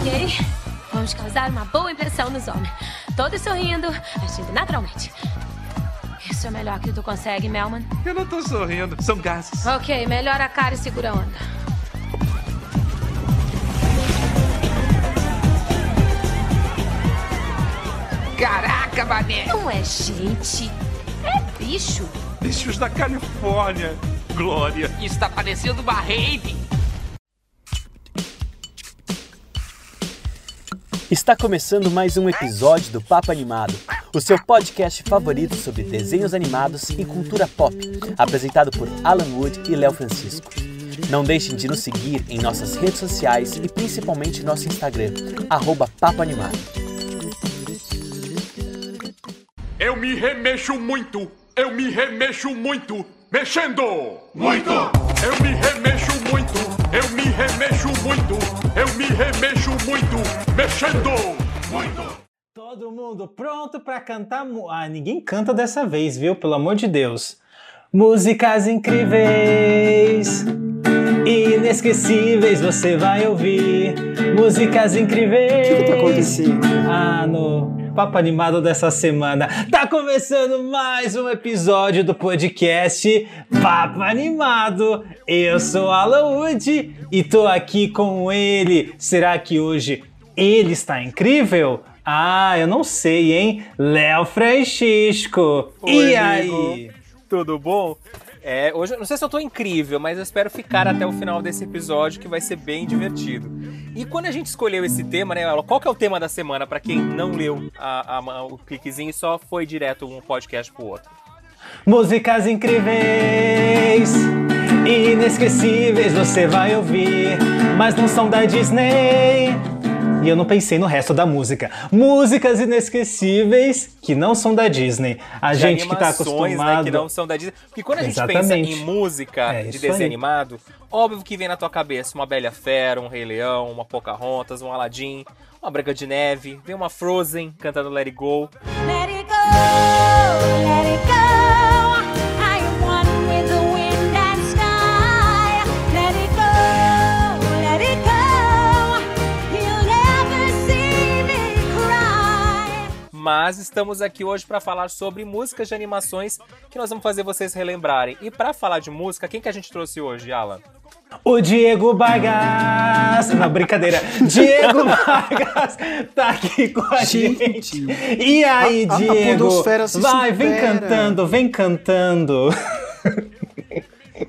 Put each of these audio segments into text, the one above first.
Ok? Vamos causar uma boa impressão nos homens. Todos sorrindo, agindo naturalmente. Isso é melhor que tu consegue, Melman. Eu não tô sorrindo, são gases. Ok, melhora a cara e segura a onda. Caraca, mané! Não é gente, é bicho. Bichos da Califórnia. Glória. Isso tá parecendo uma rave. Está começando mais um episódio do Papo Animado, o seu podcast favorito sobre desenhos animados e cultura pop, apresentado por Alan Wood e Léo Francisco. Não deixem de nos seguir em nossas redes sociais e principalmente nosso Instagram, arroba Papo Animado. Eu me remexo muito, eu me remexo muito, mexendo! Muito! Eu me remexo muito, eu me remexo muito, eu me remexo muito, mexendo! Muito! Todo mundo pronto pra cantar? Ah, ninguém canta dessa vez, viu? Pelo amor de Deus. Músicas incríveis, inesquecíveis, você vai ouvir. Músicas incríveis. O que, que tá acontecendo? Ah, no papo animado dessa semana. Tá começando mais um episódio do podcast Papo Animado. Eu sou Alan Wood e tô aqui com ele. Será que hoje ele está incrível? Ah, eu não sei, hein? Léo Francisco. Oi, e amigo. aí? Tudo bom? É, hoje, não sei se eu tô incrível, mas eu espero ficar até o final desse episódio que vai ser bem divertido. E quando a gente escolheu esse tema, né, qual que é o tema da semana para quem não leu a- a- o cliquezinho e só foi direto um podcast pro outro? Músicas incríveis, inesquecíveis, você vai ouvir, mas não são da Disney. E eu não pensei no resto da música. Músicas inesquecíveis que não são da Disney. A De gente que tá acostumado. né, que não são da Disney. Porque quando a gente pensa Exatamente. em música É, de desenho aí. animado, óbvio que vem na tua cabeça uma Bela Fera, um Rei Leão, uma Pocahontas, um Aladdin, uma Branca de Neve, vem uma Frozen cantando Let It Go. Let it go, let it go. Mas estamos aqui hoje para falar sobre músicas de animações que nós vamos fazer vocês relembrarem. E para falar de música, quem que a gente trouxe hoje, Alan? O Diego Vargas. Não, brincadeira. Diego Vargas tá aqui com a gente. Gente. E aí, A- a- a Diego? podosfera se Vai, vem supera. cantando, vem cantando.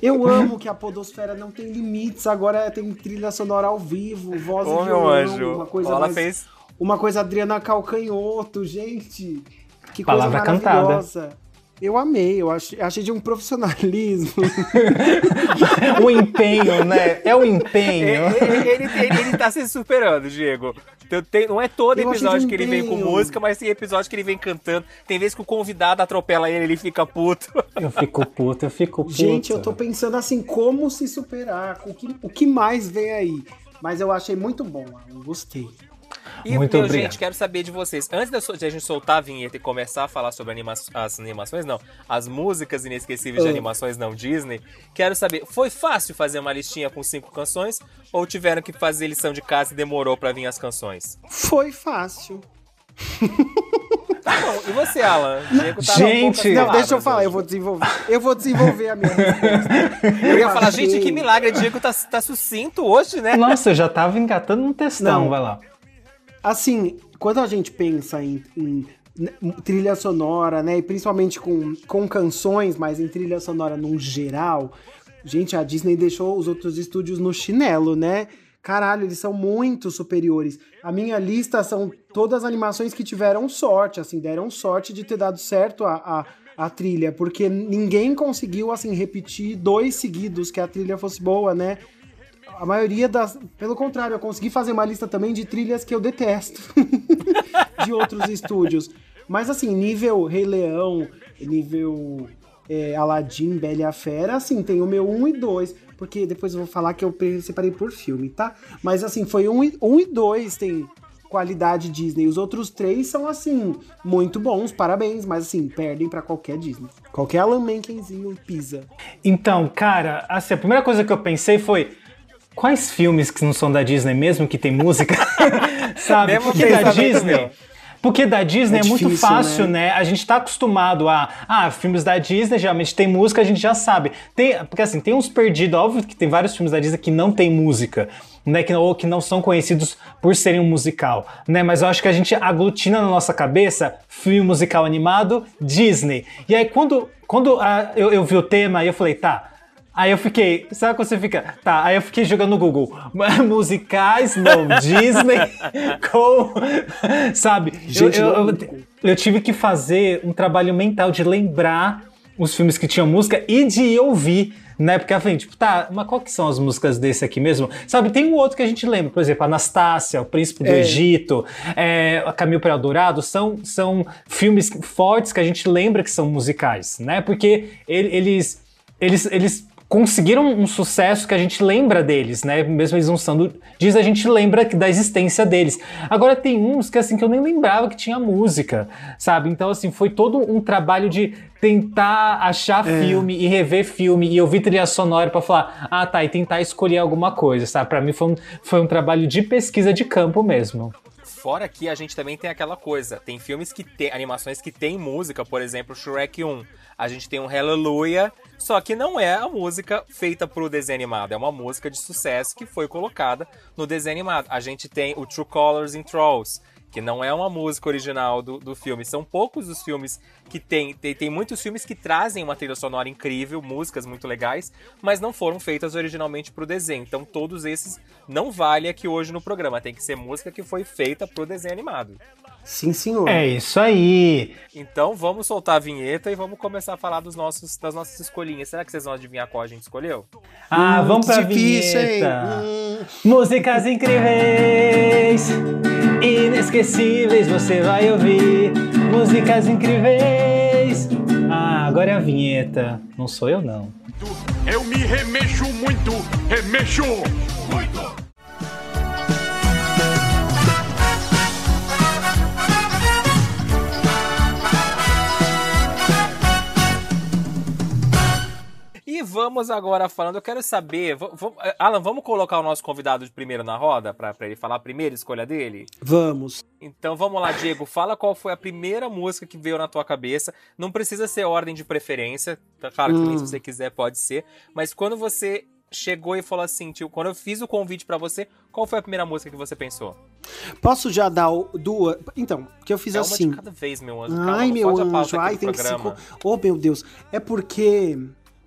Eu amo que a podosfera não tem limites, agora tem trilha sonora ao vivo, voz Ô, e meu violão, anjo. uma coisa Ela mais... fez. Uma coisa Adriana Calcanhoto, gente. Que Palavra coisa cantada. maravilhosa. Eu amei, eu achei, achei de um profissionalismo. o empenho, né? É o Ele, empenho. ele, ele- ele tá se superando, Diego. Tem- tem- não é todo Eu episódio que ele vem com empenho. música, mas tem episódio que ele vem cantando. Tem vezes que o convidado atropela ele, ele fica puto. Eu fico puto, eu fico puto. Gente, eu tô pensando assim, como se superar, o que, o que mais vem aí. Mas eu achei muito bom, eu gostei. E, Muito meu, obrigado. gente, quero saber de vocês. Antes de a gente soltar a vinheta e começar a falar sobre anima as animações, não, as músicas inesquecíveis de Ah. animações não Disney, quero saber, foi fácil fazer uma listinha com cinco canções ou tiveram que fazer lição de casa e demorou pra vir as canções? Foi fácil. Tá bom, e você, Alan? Diego tá Gente! poucas Não, deixa eu falar, hoje. eu vou desenvolver. Eu vou desenvolver a minha resposta. Eu ia falar, gente, que milagre, Diego tá, tá sucinto hoje, né? Nossa, eu já tava engatando um textão, Não. vai lá. Assim, quando a gente pensa em, em, né, trilha sonora, né, e principalmente com, com canções, mas em trilha sonora num geral, gente, a Disney deixou os outros estúdios no chinelo, né? Caralho, eles são muito superiores. A minha lista são todas animações que tiveram sorte, assim, deram sorte de ter dado certo a, a, a trilha, porque ninguém conseguiu, assim, repetir dois seguidos que a trilha fosse boa, né? A maioria das. Pelo contrário, eu consegui fazer uma lista também de trilhas que eu detesto de outros estúdios. Mas assim, nível Rei Leão, nível é, Aladdin, Bela e a Fera, assim, tem o meu 1 e 2. Porque depois eu vou falar que eu separei por filme, tá? Mas assim, foi 1 e, 1 e 2 tem qualidade Disney. Os outros três são, assim, muito bons, parabéns. Mas assim, perdem pra qualquer Disney. Qualquer Alan Menkenzinho pisa. Então, cara, assim, a primeira coisa que eu pensei foi quais filmes que não são da Disney mesmo que tem música? Sabe? Mesmo Porque da Disney. meu. Porque da Disney é, É muito fácil, né? A gente tá acostumado a. Ah, filmes da Disney geralmente tem música, a gente já sabe. Tem, porque assim, tem uns perdidos, óbvio que tem vários filmes da Disney que não tem música. Né, que, ou que não são conhecidos por serem um musical, né? Mas eu acho que a gente aglutina na nossa cabeça filme musical animado Disney. E aí quando, quando ah, eu, eu vi o tema, eu falei, tá, Aí eu fiquei, sabe quando você fica? Tá, aí eu fiquei jogando no Google. Musicais, não, Disney, com. Sabe? Gente, eu, eu, não- eu, eu tive que fazer um trabalho mental de lembrar os filmes que tinham música e de ouvir. Né? Porque eu falei, tipo, tá, mas qual que são as músicas desse aqui mesmo? Sabe, tem um outro que a gente lembra, por exemplo, Anastácia, O Príncipe do É. Egito, é, Caminho para Eldorado, são, são filmes fortes que a gente lembra que são musicais, né? Porque ele- eles, eles, eles conseguiram um sucesso que a gente lembra deles, né? Mesmo eles não sendo diz a gente lembra da existência deles. Agora tem uns que assim que eu nem lembrava que tinha música, sabe? Então assim, foi todo um trabalho de tentar achar filme e rever filme e ouvir trilha sonora pra falar, ah, tá, e tentar escolher alguma coisa, sabe? Para mim foi um, foi um trabalho de pesquisa de campo mesmo. Fora que a gente também tem aquela coisa, tem filmes que tem, animações que tem música, por exemplo, Shrek 1. A gente tem um Hallelujah, só que não é a música feita pro desenho animado, é uma música de sucesso que foi colocada no desenho animado. A gente tem o True Colors in Trolls, que não é uma música original do, do filme. São poucos os filmes que tem, tem. Tem muitos filmes que trazem uma trilha sonora incrível, músicas muito legais, mas não foram feitas originalmente pro desenho. Então todos esses não vale aqui hoje no programa. Tem que ser música que foi feita pro desenho animado. Sim, senhor. É isso aí. Então vamos soltar a vinheta e vamos começar a falar dos nossos, das nossas escolhinhas. Será que vocês vão adivinhar qual a gente escolheu? Ah, vamos pra difícil, vinheta. Hum. Músicas incríveis, inesquecíveis, você vai ouvir. Músicas incríveis. Ah, agora é a vinheta. Não sou eu, não. Eu me remexo muito, remexo muito. E vamos agora falando, eu quero saber, Alan, vamos colocar o nosso convidado de primeiro na roda para ele falar a primeira escolha dele? Vamos. Então vamos lá, Diego, fala qual foi a primeira música que veio na tua cabeça. Não precisa ser ordem de preferência, tá claro que também se você quiser pode ser, mas quando você chegou e falou assim, tio, quando eu fiz o convite pra você, qual foi a primeira música que você pensou? Posso já dar duas? Então, que eu fiz é uma assim. de cada vez, meu anjo. Calma, Ai, não meu anjo, ai, tem que se. programa. Oh, meu Deus. É porque.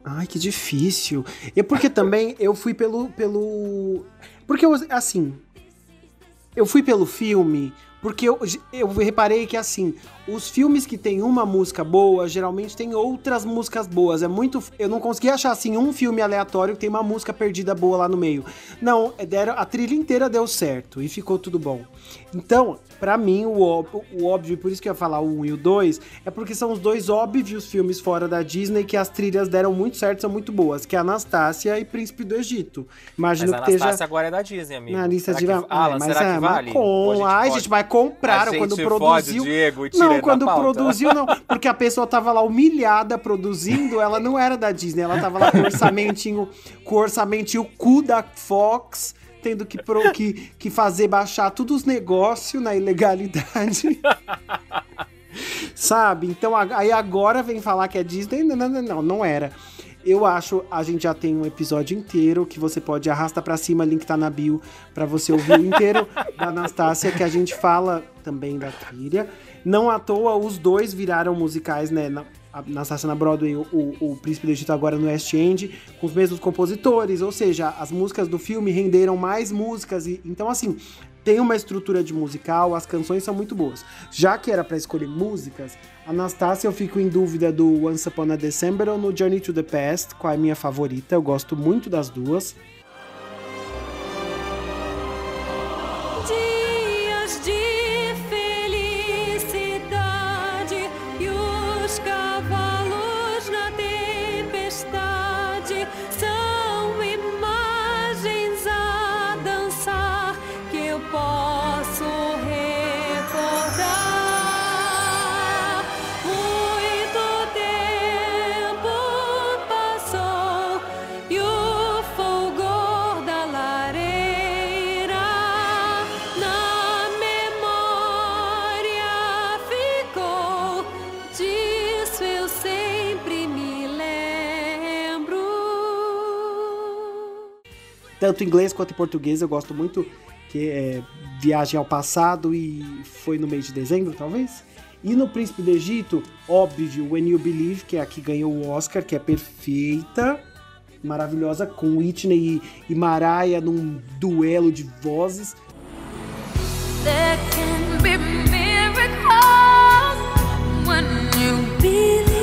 Ai, que difícil. É porque também eu fui pelo. pelo... Porque eu, assim. Eu fui pelo filme. Porque eu, eu reparei que, assim, os filmes que tem uma música boa, geralmente tem outras músicas boas. É muito. Eu não consegui achar, assim, um filme aleatório que tem uma música perdida boa lá no meio. Não, é, deram, a trilha inteira deu certo e ficou tudo bom. Então, pra mim, o, ó- o óbvio, e por isso que eu ia falar o 1 e o 2, é porque são os dois óbvios filmes fora da Disney que as trilhas deram muito certo, são muito boas, que é Anastácia e Príncipe do Egito. Imagino Mas a que esteja Anastácia agora é da Disney, amigo. na lista será de... que, Alan, mas será é, que mas vale? com- gente Ai, pode- gente, vai comprar A quando gente produziu. fode Diego não, quando produziu, não. Porque a pessoa tava lá humilhada produzindo, ela não era da Disney, ela tava lá com o orçamentinho, com o orçamentinho cu da Fox, tendo que, pro- que, que fazer baixar todos os negócios na ilegalidade. Sabe? Então aí agora vem falar que é Disney. Não, não, não, não, era. Eu acho, a gente já tem um episódio inteiro que você pode arrastar pra cima, link tá na bio, pra você ouvir o inteiro da Anastácia, que a gente fala também da trilha. Não à toa, os dois viraram musicais, né? Na, a Anastácia na Broadway, o, o, Príncipe do Egito agora no West End, com os mesmos compositores, ou seja, as músicas do filme renderam mais músicas. E, então, assim, tem uma estrutura de musical, as canções são muito boas. Já que era pra escolher músicas, Anastácia eu fico em dúvida do Once Upon a December ou no Journey to the Past, qual é a minha favorita, eu gosto muito das duas. Tanto em inglês quanto em português. Eu gosto muito, que é Viagem ao Passado e foi no mês de dezembro, talvez. E no Príncipe do Egito, óbvio, When You Believe, que é a que ganhou o Oscar, que é perfeita, maravilhosa, com Whitney e, e Mariah num duelo de vozes. There can be miracles when you believe.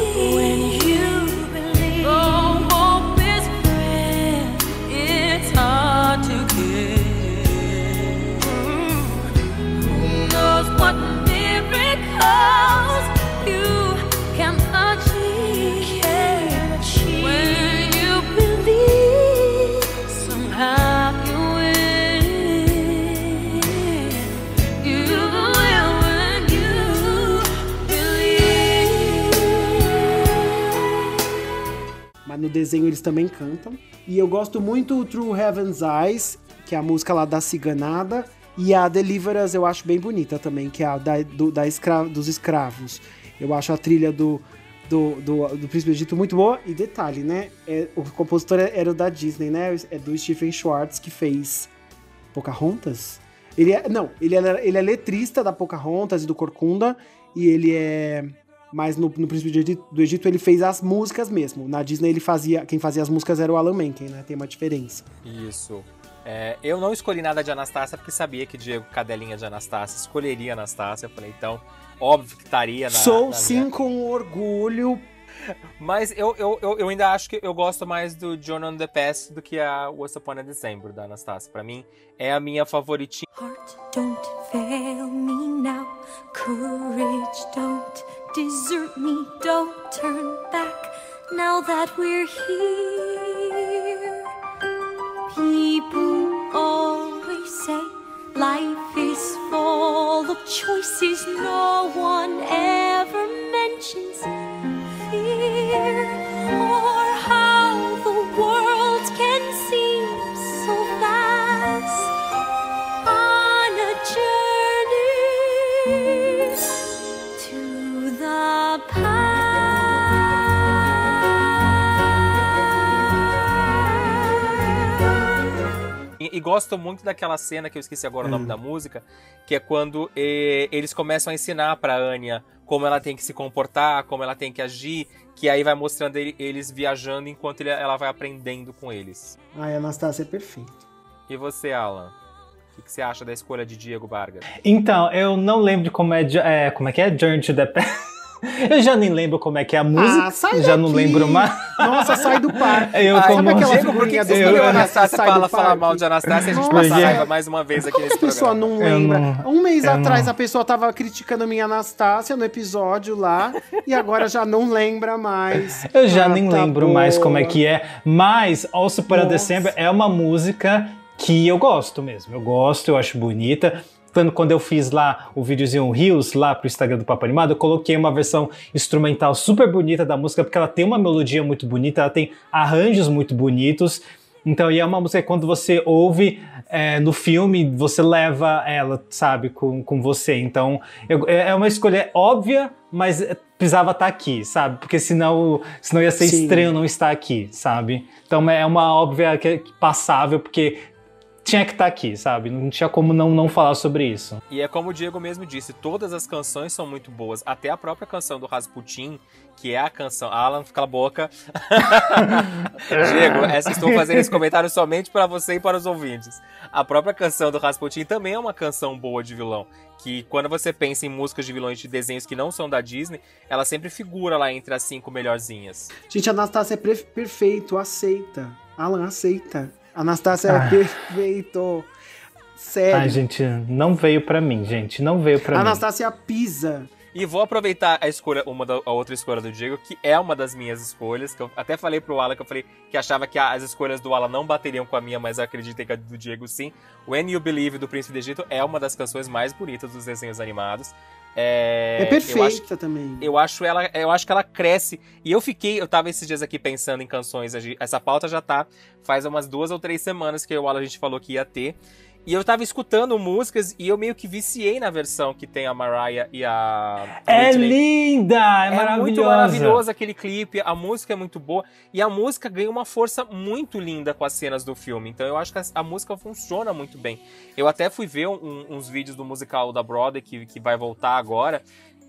No desenho eles também cantam. E eu gosto muito o True Heaven's Eyes, que é a música lá da ciganada. E a Deliver Us eu acho bem bonita também, que é a da, do- da escra- dos escravos. Eu acho a trilha do, do, do, do Príncipe Egito muito boa. E detalhe, né? é- o compositor era o da Disney, né? É do Stephen Schwartz, que fez Pocahontas. Ele é, não, ele é, ele é letrista da Pocahontas e do Corcunda. E ele é. Mas no, no Príncipe Egito, do Egito ele fez as músicas mesmo. Na Disney ele fazia. Quem fazia as músicas era o Alan Menken, né? Tem uma diferença. Isso. É, eu não escolhi nada de Anastácia porque sabia que Diego, cadelinha de Anastácia, escolheria Anastácia. Eu falei, então, óbvio que estaria na. Sou na sim minha- com orgulho. Mas eu, eu, eu, eu ainda acho que eu gosto mais do John on the Pass do que a Once Upon a December da Anastácia. Pra mim, é a minha favoritinha. Heart, don't fail me now. Courage, don't desert me. Don't turn back now that we're here. People always say life is full of choices. No one ever mentions fear or gosto muito daquela cena que eu esqueci agora o nome da música, que é quando eh, eles começam a ensinar pra Anya como ela tem que se comportar, como ela tem que agir, que aí vai mostrando ele- eles viajando enquanto ele- ela vai aprendendo com eles. Ai, Anastácia é perfeito. E você, Alan? O que, que você acha da escolha de Diego Vargas? Então, eu não lembro de como é, é, como é que é Journey to the Past. Eu já nem lembro como é que é a música. Ah, sai já não daqui. lembro mais. Nossa, sai do parque. Eu Ai, como- aquela Diego, por que que você escolheu Anastácia fala falar mal de Anastácia e a gente passa raiva mais uma vez aqui nesse A pessoa programa? não lembra. não- um mês atrás não- a pessoa tava criticando a minha Anastácia no episódio lá e agora já não lembra mais. Eu já Ah, nem tá lembro mais como é boa. que é. Mas Also para Nossa. December é uma música que eu gosto mesmo. Eu gosto, eu acho bonita. Quando, quando eu fiz lá o videozinho Rios lá pro Instagram do Papo Animado, eu coloquei uma versão instrumental super bonita da música, porque ela tem uma melodia muito bonita, ela tem arranjos muito bonitos. Então, e é uma música que quando você ouve é, no filme, você leva ela, sabe, com, com você. Então, eu- é é uma escolha óbvia, mas precisava estar aqui, sabe? Porque senão, senão ia ser Sim. estranho não estar aqui, sabe? Então é uma óbvia que é passável, porque tinha que estar aqui, sabe? Não tinha como não, não falar sobre isso. E é como o Diego mesmo disse, todas as canções são muito boas. Até a própria canção do Rasputin, que é a canção. Alan, cala a boca. Diego, essa, estou fazendo esse comentário somente para você e para os ouvintes. A própria canção do Rasputin também é uma canção boa de vilão. Que quando você pensa em músicas de vilões de desenhos que não são da Disney, ela sempre figura lá entre as cinco melhorzinhas. Gente, a Anastácia é perfeito, aceita. Alan, aceita. Anastácia é Ah. perfeito. Sério. Ai, gente, não veio pra mim, gente. Não veio pra mim. Anastácia pisa. E vou aproveitar a escolha, uma da, a outra escolha do Diego, que é uma das minhas escolhas, que eu até falei pro Alan que eu falei que achava que as escolhas do Alan não bateriam com a minha, mas eu acreditei que a do Diego sim. When You Believe do Príncipe do Egito é uma das canções mais bonitas dos desenhos animados. É, É, Eu acho, perfeita também. eu acho ela, eu acho que ela cresce. E eu fiquei, eu tava esses dias aqui pensando em canções. Essa pauta já tá faz umas duas ou três semanas que o Alan a gente falou que ia ter. E eu tava escutando músicas e eu meio que viciei na versão que tem a Mariah e a É Whitney. linda! É, É maravilhosa. muito maravilhoso aquele clipe, a música é muito boa e a música ganha uma força muito linda com as cenas do filme. Então eu acho que a, a música funciona muito bem. Eu até fui ver um- uns vídeos do musical da Broadway que, que vai voltar agora.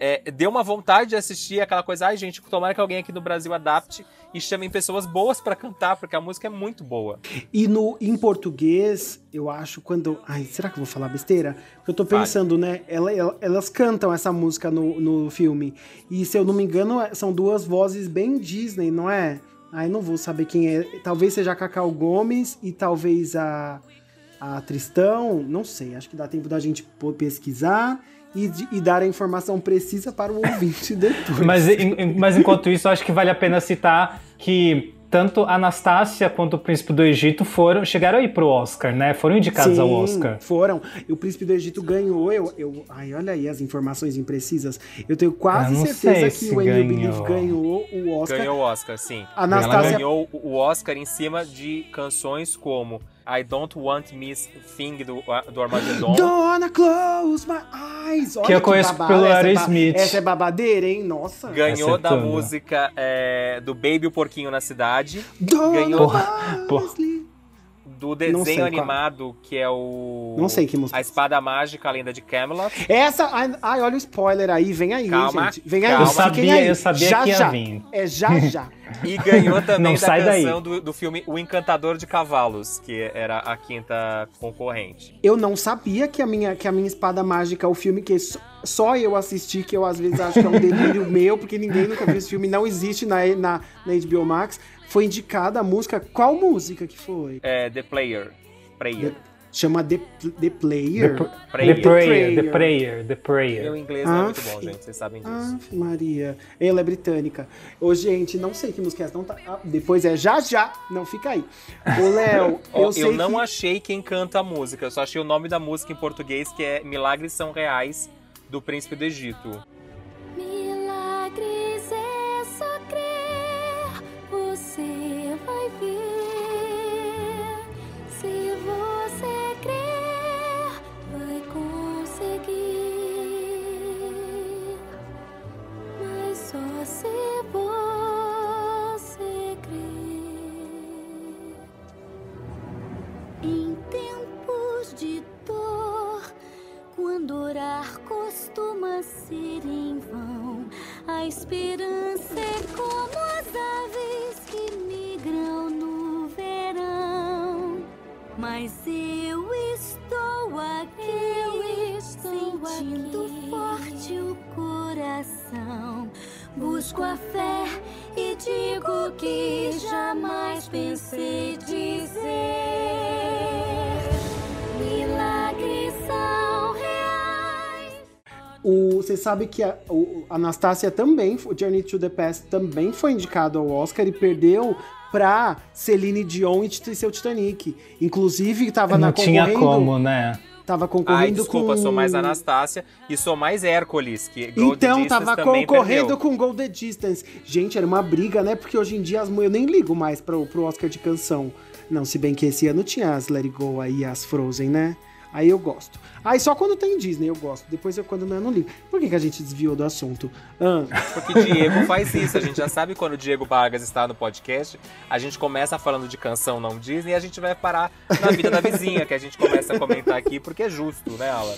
É, deu uma vontade de assistir aquela coisa, ai gente, tomara que alguém aqui no Brasil adapte e chamem pessoas boas pra cantar, porque a música é muito boa. E no, em português, eu acho quando. Ai, será que eu vou falar besteira? Porque eu tô pensando, né? ela- ela- elas cantam essa música no, no filme. E se eu não me engano, é- são duas vozes bem Disney, não é? Ai, não vou saber quem é. Talvez seja a Cacau Gomes e talvez a, a Tristão. Não sei, acho que dá tempo da gente pesquisar e, de- e dar a informação precisa para o ouvinte depois. Mas, em- mas enquanto isso, eu acho que vale a pena citar que tanto a Anastácia quanto o Príncipe do Egito foram chegaram aí pro Oscar, né? Foram indicados ao Oscar. Foram. E o Príncipe do Egito ganhou. Eu, eu, ai, olha aí as informações imprecisas. Eu tenho quase Eu certeza que o When You ganhou. Believe ganhou o Oscar. Ganhou o Oscar, sim. Anastácia- Ela ganhou o Oscar em cima de canções como I Don't Want Miss Thing do, do Armageddon. Donna Close My Eyes. Olha Que eu conheço babado. pelo Essa é ba- Aerosmith. Essa é babadeira, hein? Nossa. Ganhou da Acertando. música é, do Baby o Porquinho na Cidade. Donna ganhou- Porra, porra. Do desenho qual. animado, que é o. Não sei que música. A Espada Mágica, a Lenda de Camelot. Essa. Ai, ai, olha o spoiler aí. Vem aí, Calma, gente. Vem aí. calma. Eu fiquem sabia, aí. eu sabia já, que ia já. vir. É já, já. E ganhou também Não da canção do, do filme O Encantador de Cavalos, que era a quinta concorrente. Eu não sabia que a minha, que a minha espada mágica, o filme que só, só eu assisti, que eu às vezes acho que é um delírio meu, porque ninguém nunca viu esse filme, não existe na, na, na HBO Max. Foi indicada a música. Qual música que foi? É, The Player. Prayer. Chama The, The Player. The, Prayer. the Prayer, The Prayer. Prayer, The Meu Prayer. inglês não é Ah, muito bom, gente, vocês sabem disso. Ah, Maria. Ela é britânica. Ô, gente, não sei que música é essa. Não tá... ah, depois é já já. Não fica aí. Ô, Léo, eu eu sei não que... achei quem canta a música, eu só achei o nome da música em português, que é Milagres São Reais, do Príncipe do Egito. Sabe que a, o, a Anastácia também, o Journey to the Past também foi indicado ao Oscar e perdeu pra Celine Dion e seu Titanic. Inclusive, tava Não na tinha como, né? Tava Ai, concorrendo desculpa, com... sou mais Anastácia e sou mais Hércules, que Gold Então, Distance tava também concorrendo perdeu. com Golden Distance. Gente, era uma briga, né? Porque hoje em dia as eu nem ligo mais pro, pro Oscar de canção. Não, se bem que esse ano tinha as Let It Go aí, as Frozen, né? Aí eu gosto. Aí só quando tem Disney eu gosto. Depois eu quando não, eu não ligo. Por que, que a gente desviou do assunto? Ah, Porque Diego faz isso. A gente já sabe quando o Diego Vargas está no podcast, a gente começa falando de canção não Disney e a gente vai parar na vida da vizinha, que a gente começa a comentar aqui, porque é justo, né, Alan?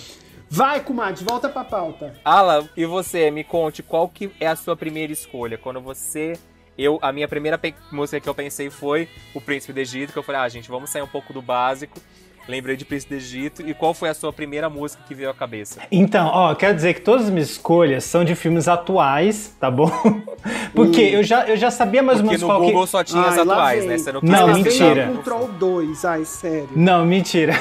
vai, comadre, volta pra pauta. Alan, e você, me conte qual que é a sua primeira escolha? Quando você. Eu, a minha primeira música que eu pensei foi O Príncipe do Egito, que eu falei, ah, gente, vamos sair um pouco do básico. Lembrei de Príncipe do Egito. E qual foi a sua primeira música que veio à cabeça? Então, ó, quero dizer que todas as minhas escolhas são de filmes atuais, tá bom? Porque eu, já, eu já sabia mais ou Porque menos no qual Google que... só tinha as Ai, lá atuais, né? Você não quis Não, mentira. com Troll 2, ai, sério. Não, mentira.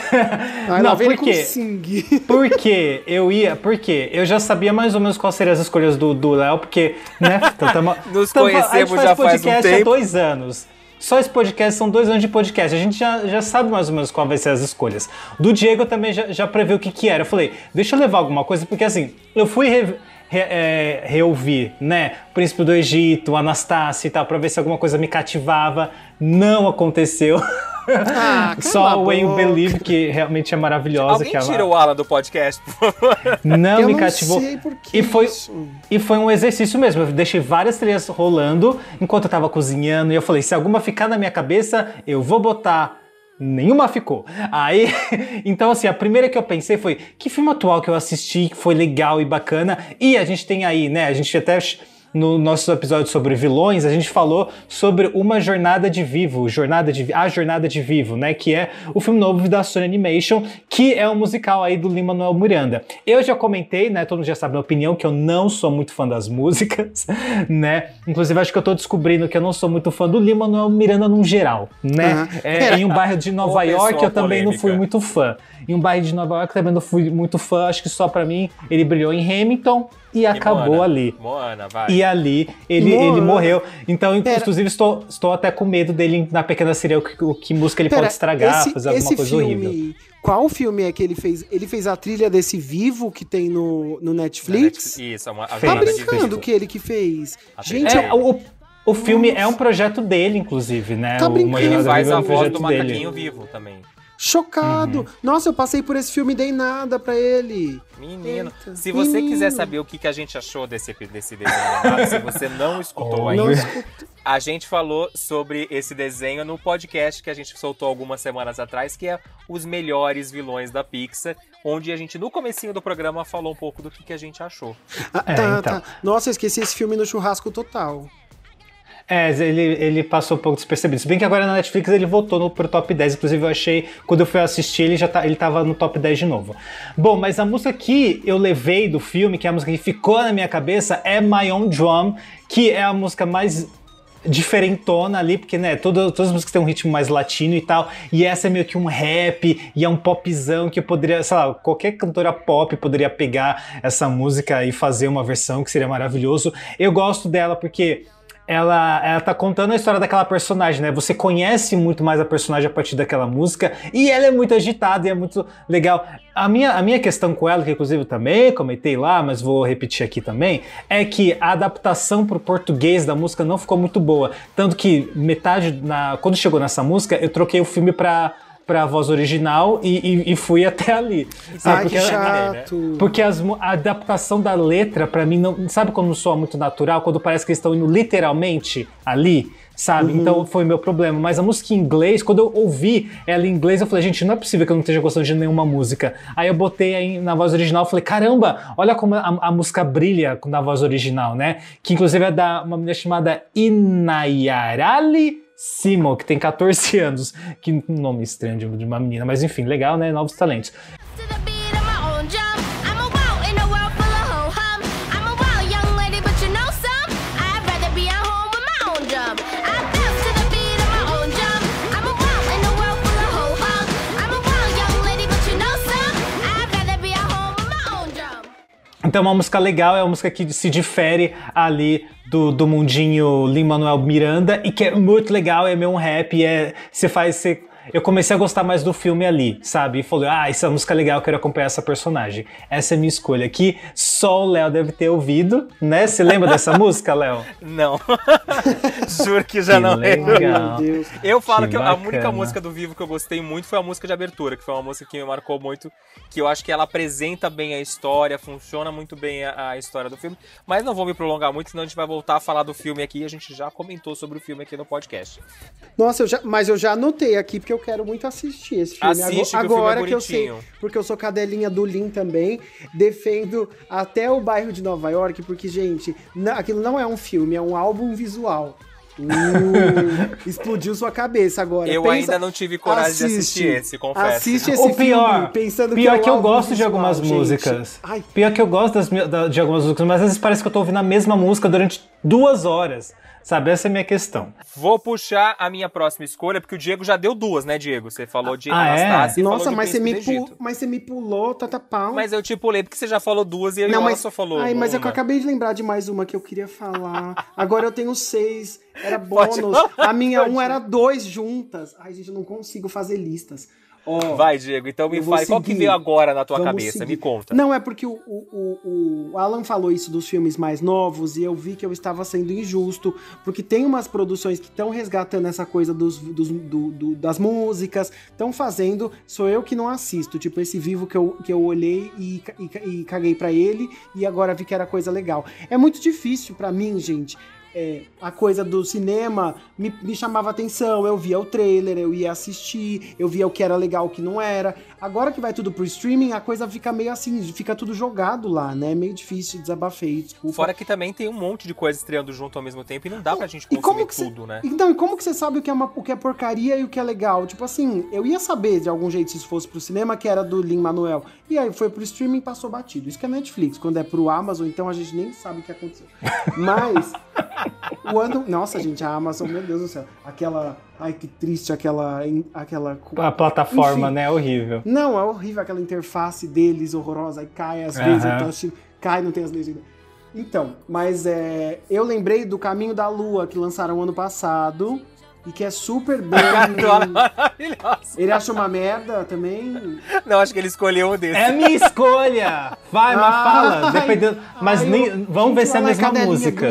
Ai, não, por quê? Sing. Porque eu ia. Porque eu já sabia mais ou menos quais seriam as escolhas do do Léo, porque, né? Então, tamo, Nos tamo- conhecemos a gente faz já faz um podcast há tempo. dois anos. Só esse podcast são dois anos de podcast. A gente já, já sabe mais ou menos qual vai ser as escolhas. Do Diego eu também já, já previ o que, que era. Eu falei, deixa eu levar alguma coisa, porque assim, eu fui. Re- é, reouvir, né? Príncipe do Egito, Anastácia e tal, pra ver se alguma coisa me cativava. Não aconteceu. Ah, Só o When You. Believe, que realmente é maravilhosa. Alguém que ela tira o Alan do podcast, por favor. não Eu me não cativou. sei por que e foi isso. e foi um exercício mesmo. Eu deixei várias trilhas rolando enquanto eu tava cozinhando e eu falei, se alguma ficar na minha cabeça, eu vou botar. Nenhuma ficou. Aí, então assim, a primeira que eu pensei foi que filme atual que eu assisti que foi legal e bacana. E a gente tem aí, né? A gente até no nosso episódio sobre vilões, a gente falou sobre uma jornada de vivo, jornada de a jornada de vivo, né, que é o filme novo da Sony Animation, que é um musical aí do Lin Manuel Miranda. Eu já comentei, né, todo mundo já sabe a minha opinião que eu não sou muito fã das músicas, né? Inclusive acho que eu tô descobrindo que eu não sou muito fã do Lin Manuel Miranda no geral, né? Aham. É, em um bairro de Nova York eu também não fui polêmica. muito fã. Em um bairro de Nova York eu também não fui muito fã, acho que só pra mim ele brilhou em Hamilton e, E acabou Moana. ali. Moana, vai. E ali ele, Moana. ele morreu. Então, Pera. inclusive, estou, estou até com medo dele na Pequena Sereia, o que, o que música ele Pera, pode estragar, esse, fazer alguma esse coisa filme, horrível. Qual filme é que ele fez? Ele fez a trilha desse Vivo que tem no, no Netflix? Isso, é uma a Tá brincando que ele que fez. A Gente, trilha É, o, o filme é um projeto dele, inclusive, né? Tá brincando. Ele faz é a voz do macaquinho vivo também. Chocado. Uhum. Nossa, eu passei por esse filme e dei nada pra ele. Menino, Eita. se você Menino. quiser saber o que, que a gente achou desse, desse desenho animado, se você não escutou. Não ainda, escuto. a gente falou sobre esse desenho no podcast que a gente soltou algumas semanas atrás, que é os melhores vilões da Pixar, onde a gente no comecinho do programa falou um pouco do que, que a gente achou. Ah, É, tá, então. tá. Nossa, eu esqueci esse filme no churrasco total. É, ele, ele passou um pouco despercebido. Se bem que agora na Netflix ele voltou no, pro top 10. Inclusive, eu achei, quando eu fui assistir, ele já tá, ele tava no top 10 de novo. Bom, mas a música que eu levei do filme, que é a música que ficou na minha cabeça, é My Own Drum, que é a música mais diferentona ali, porque, né, todas, todas as músicas têm um ritmo mais latino e tal, e essa é meio que um rap, e é um popzão que eu poderia, sei lá, qualquer cantora pop poderia pegar essa música e fazer uma versão que seria maravilhoso. Eu gosto dela porque ela, ela tá contando a história daquela personagem, né? Você conhece muito mais a personagem a partir daquela música e ela é muito agitada e é muito legal. A minha, a minha questão com ela, que inclusive também comentei lá, mas vou repetir aqui também, é que a adaptação pro português da música não ficou muito boa. Tanto que metade, na, quando chegou nessa música, eu troquei o filme pra, pra voz original e, e- e fui até ali. Sabe? Ai, que Porque- chato. porque as a adaptação da letra, pra mim, não. Sabe quando não soa muito natural? Quando parece que eles estão indo literalmente ali? Sabe? Uhum. Então foi meu problema. Mas a música em inglês, quando eu ouvi ela em inglês, eu falei, gente, não é possível que eu não esteja gostando de nenhuma música. Aí eu botei aí na voz original e falei, caramba, olha como a, a música brilha na voz original, né? Que inclusive é da uma menina chamada Inayarali Simo, que tem 14 anos. Que nome estranho de uma menina, mas enfim, legal, né? Novos talentos. Então é uma música legal, é uma música que se difere ali do, do mundinho Lin-Manuel Miranda e que é muito legal, é meio um rap, é, você faz... Você, eu comecei a gostar mais do filme ali, sabe? E falei, ah, essa música é legal, eu quero acompanhar essa personagem. Essa é a minha escolha aqui. Só o Léo deve ter ouvido, né? Você lembra dessa música, Léo? Não. Juro que já Que não legal. lembro. Meu Deus. Eu falo Que que, a única música do Vivo que eu gostei muito foi a música de abertura, que foi uma música que me marcou muito, que eu acho que ela apresenta bem a história, funciona muito bem a, a história do filme, mas não vou me prolongar muito, senão a gente vai voltar a falar do filme aqui e a gente já comentou sobre o filme aqui no podcast. Nossa, eu já, mas eu já anotei aqui porque eu quero muito assistir esse filme. Assiste, Ago- que o filme é Agora que eu sei, porque eu sou cadelinha do Lin também, defendo até o bairro de Nova York, porque, gente, aquilo não é um filme, é um álbum visual. Uh, explodiu sua cabeça agora. Eu Pensa- ainda não tive coragem de assistir esse, confesso. Assiste esse o pior, filme pensando pior que, é que um eu gosto de visual, algumas gente. músicas. Ai, Pior que eu gosto das da- de algumas músicas, mas às vezes parece que eu tô ouvindo a mesma música durante duas horas. Sabe? Essa é a minha questão. Vou puxar a minha próxima escolha, porque o Diego já deu duas, né, Diego? Você falou de Ah, é? Anastácia e nossa, falou de mas você, me mas você me pulou, Tata Pau. Mas eu te pulei porque você já falou duas e eu Não, ela mas, só falou ai, mas é que eu uma. acabei de lembrar de mais uma que eu queria falar. Agora eu tenho seis. Era bônus. A minha pode. um era dois juntas. Ai, gente, eu não consigo fazer listas. Ó, Vai, Diego, então me fale, qual que veio agora na tua Vamos cabeça? seguir. Me conta. Não, é porque o, o, o, Alan falou isso dos filmes mais novos e eu vi que eu estava sendo injusto, porque tem umas produções que estão resgatando essa coisa dos, dos- do- do- das músicas, estão fazendo, sou eu que não assisto. Tipo, esse vivo que eu, que eu olhei e, e, e caguei pra ele e agora vi que era coisa legal. É muito difícil pra mim, gente. É, a coisa do cinema me, me chamava atenção, eu via o trailer, eu ia assistir, eu via o que era legal, o que não era. Agora que vai tudo pro streaming, a coisa fica meio assim, fica tudo jogado lá, né? Meio difícil, desabafei, desculpa. Fora que também tem um monte de coisa estreando junto ao mesmo tempo e não dá pra gente consumir tudo, cê, né? Então, e como que você sabe o que, é uma, o que é porcaria e o que é legal? Tipo assim, eu ia saber de algum jeito se isso fosse pro cinema, que era do Lin-Manuel. E aí foi pro streaming e passou batido. Isso que é Netflix. Quando é pro Amazon, então a gente nem sabe o que aconteceu. Mas, o. Nossa, gente, a Amazon, meu Deus do céu. Aquela... Ai, que triste aquela... aquela... A plataforma, Enfim. né? É horrível. Não, é horrível aquela interface deles horrorosa, aí cai às vezes, Aham. eu tô assistindo, cai, não tem as legendas. Então, mas é, eu lembrei do Caminho da Lua que lançaram ano passado e que é super bem. Cartola maravilhosa. Ele acha uma merda também. Não, acho que ele escolheu um desses. É a minha escolha! Vai, mas fala. Ai, Dependendo. Mas ai, nem- eu- vamos ver se é a mesma música.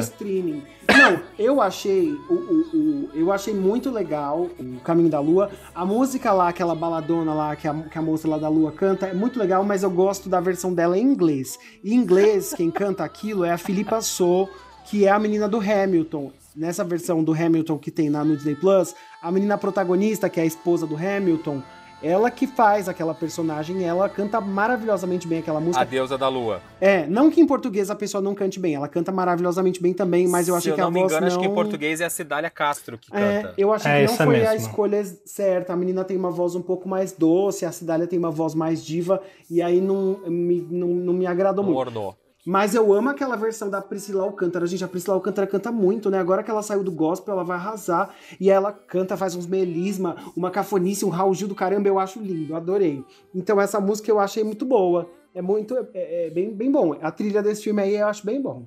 Não, eu achei o, o- o- eu achei muito legal o Caminho da Lua. A música lá, aquela baladona lá que a, que a moça lá da Lua canta, é muito legal, mas eu gosto da versão dela em inglês. Em inglês, quem canta aquilo é a Filipa So, que é a menina do Hamilton. Nessa versão do Hamilton que tem na no Disney Plus, a menina protagonista, que é a esposa do Hamilton, ela que faz aquela personagem, ela canta maravilhosamente bem aquela música. A deusa da lua. É, não que em português a pessoa não cante bem, ela canta maravilhosamente bem também, mas eu achei Se que eu a não me voz engano, não... acho que em português é a Cidália Castro que É, canta. eu achei É que não foi a mesmo. escolha certa. A menina tem uma voz um pouco mais doce, a Cidália tem uma voz mais diva, e aí não me, não, não me agradou Um muito. ornou. Mas eu amo aquela versão da Priscila Alcântara. Gente, a Priscila Alcântara canta muito, né? Agora que ela saiu do gospel, ela vai arrasar. E ela canta, faz uns melisma, uma cafonice, um Raul Gil do caramba. Eu acho lindo, adorei. Então essa música eu achei muito boa. É muito, é, é bem, bem bom. A trilha desse filme aí eu acho bem bom.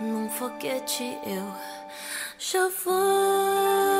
Num foguete eu já vou.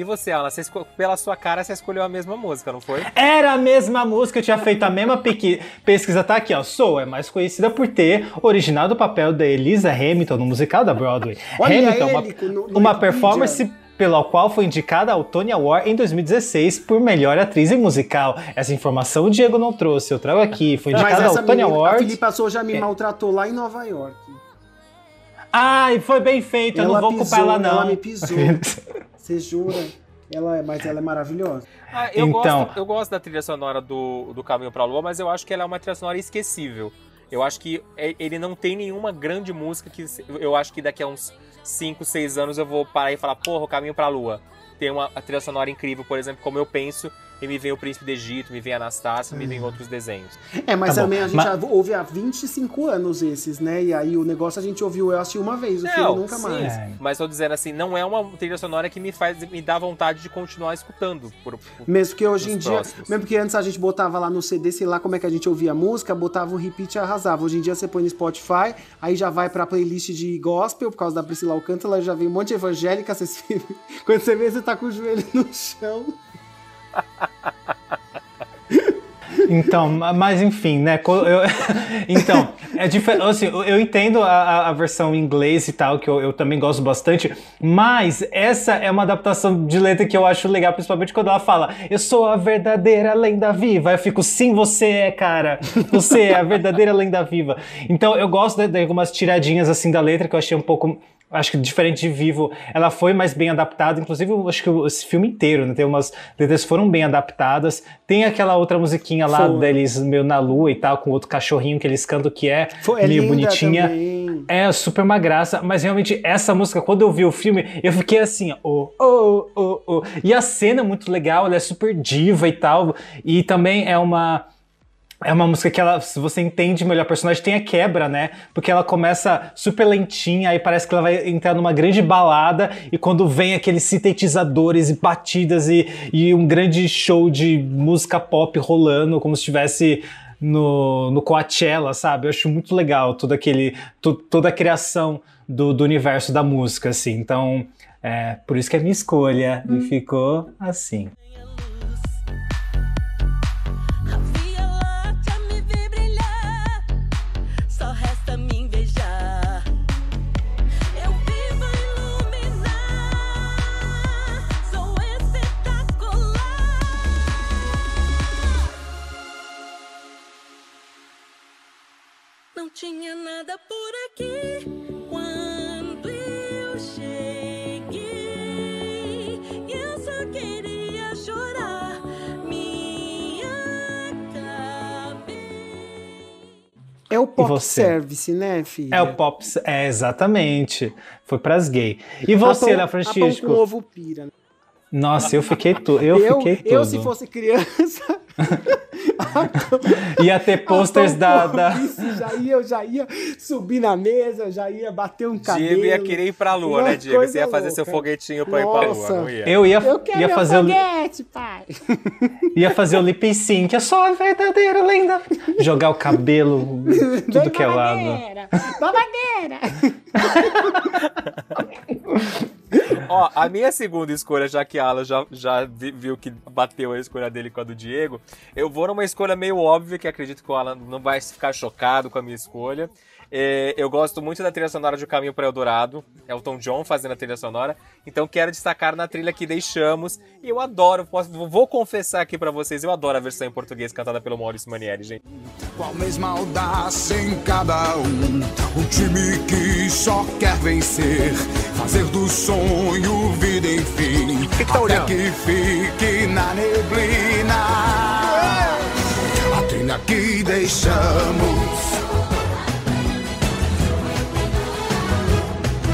E você, Alan, você pela sua cara, você escolheu a mesma música, não foi? Era a mesma música, eu tinha feito a mesma pequi- pesquisa, tá aqui, ó. Soul é mais conhecida por ter originado o papel da Elisa Hamilton no musical da Broadway. Olha Hamilton, ele uma, no- no uma performance pela qual foi indicada ao Tony Award em 2016 por melhor atriz em musical. Essa informação o Diego não trouxe, eu trago aqui. Foi indicada ao Tony menina, a Award. Filipa Sou já me É. maltratou lá em Nova York. Ai, foi bem feito, eu não vou culpar ela não. Ela me pisou. Você jura? Ela, é- mas ela é maravilhosa. Ah, eu, Então. gosto, eu gosto da trilha sonora do, do Caminho pra Lua, mas eu acho que ela é uma trilha sonora esquecível. Eu acho que é- ele não tem nenhuma grande música que eu acho que daqui a uns 5, 6 anos eu vou parar e falar, porra, o Caminho pra Lua. Tem uma a trilha sonora incrível, por exemplo, como eu penso, e me vem o Príncipe do Egito, me vem Anastácia, me vem outros desenhos. É, mas Tá bom. também a gente Mas- já ouve há 25 anos esses, né? E aí o negócio a gente ouviu, eu assisti uma vez, o filme nunca sim, mais. É. Mas tô dizendo assim, não é uma trilha sonora que me faz me dá vontade de continuar escutando. Por, por- Mesmo que hoje em dia, próximos. mesmo que antes a gente botava lá no CD, sei lá como é que a gente ouvia a música, botava o repeat e arrasava. Hoje em dia você põe no Spotify, aí já vai pra playlist de gospel, por causa da Priscila Alcântara, já vem um monte de evangélica, você se- quando você vê, você tá com o joelho no chão. Então, ma- mas enfim, né? eu- então, é diferente. Assim, eu- entendo a, a- a versão em inglês e tal, que eu, eu também gosto bastante, mas essa é uma adaptação de letra que eu acho legal, principalmente quando ela fala: Eu sou a verdadeira lenda viva. Eu fico, sim, você é, cara. Você é a verdadeira lenda viva. Então, eu gosto de, de algumas tiradinhas assim da letra que eu achei um pouco. Acho que diferente de Vivo, ela foi mais bem adaptada. Inclusive, acho que esse filme inteiro, né? Tem umas letras que foram bem adaptadas. Tem aquela outra musiquinha lá Foi. deles meio na lua e tal, com outro cachorrinho que eles cantam que é, Foi, é meio linda bonitinha. também. É super uma graça, mas realmente essa música, quando eu vi o filme, eu fiquei assim, oh, oh, oh, oh. E a cena é muito legal, ela é super diva e tal. E também é uma. É uma música que ela, se você entende melhor a personagem, tem a quebra, né? Porque ela começa super lentinha, aí parece que ela vai entrar numa grande balada, e quando vem aqueles sintetizadores e batidas e, e um grande show de música pop rolando, como se estivesse no, no Coachella, sabe? Eu acho muito legal todo aquele, to- toda a criação do, do universo da música, assim. Então, é, por isso que é minha escolha, e ficou assim. Nada por aqui quando eu cheguei. Eu só queria chorar, me acabei. É o pop service, né, filha? É o pop, é exatamente. Foi pras gay. E você, Léo apão Francisco? com ovo pira. né? Nossa, eu fiquei tudo. Eu, Eu, fiquei tudo. eu, se fosse criança. Ia ter posters da. da... isso, já ia, eu já ia subir na mesa, eu já ia bater um cabelo. Diego ia querer ir pra lua, né, Diego? Você ia fazer seu louca. foguetinho pra ir pra lua, Nossa. não ia? Eu ia, Eu quero ia fazer o, foguete, pai. ia fazer o lip sync. Eu sou a verdadeira lenda. Jogar o cabelo tudo que é lado. babadeira! Ó, a minha segunda escolha, já que a Ala já, já vi- viu que bateu a escolha dele com a do Diego, eu vou numa escolha meio óbvia, que acredito que o Alan não vai ficar chocado com a minha escolha. É, eu gosto muito da trilha sonora de O Caminho para Eldorado, Elton John fazendo a trilha sonora, então quero destacar na trilha que deixamos, e eu adoro, posso, vou confessar aqui pra vocês, eu adoro a versão em português cantada pelo Maurício Manieri, gente. Com a mesma audácia em cada um. Um time que só quer vencer. Fazer do sonho vida, enfim. que tá até olhando? que fique na neblina. A trilha que deixamos.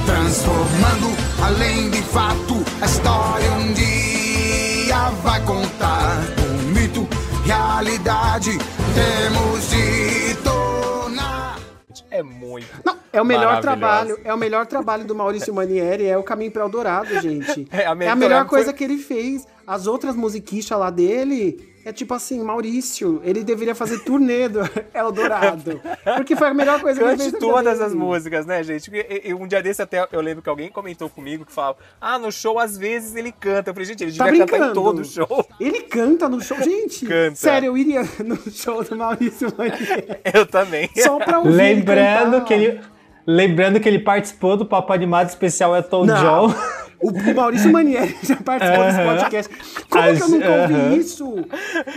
Transformando além de fato a história um dia vai contar um mito, realidade temos de tornar. É muito. Não, é o melhor trabalho, é o melhor trabalho do Maurício Manieri, é o Caminho para Eldorado, gente. É, a É melhor- a melhor foi- coisa que ele fez. As outras musiquichas lá dele é tipo assim, Maurício, ele deveria fazer turnê do Eldorado. Porque foi a melhor coisa que ele fez Cante todas as músicas, né, gente? E- e um dia desse até eu lembro que alguém comentou comigo que falava: Ah, no show às vezes ele canta. Eu falei, gente, ele Tá devia cantar em brincando? todo o show. Ele canta no show. Gente, Canta. sério, eu iria no show do Maurício Manieri. Eu também. Só pra ouvir ele Lembrando cantar. que ele. Lembrando que ele participou do Papo Animado Especial Elton Não. John. O Manieri já participou desse Aham. podcast. Como que eu As- nunca ouvi aham. isso?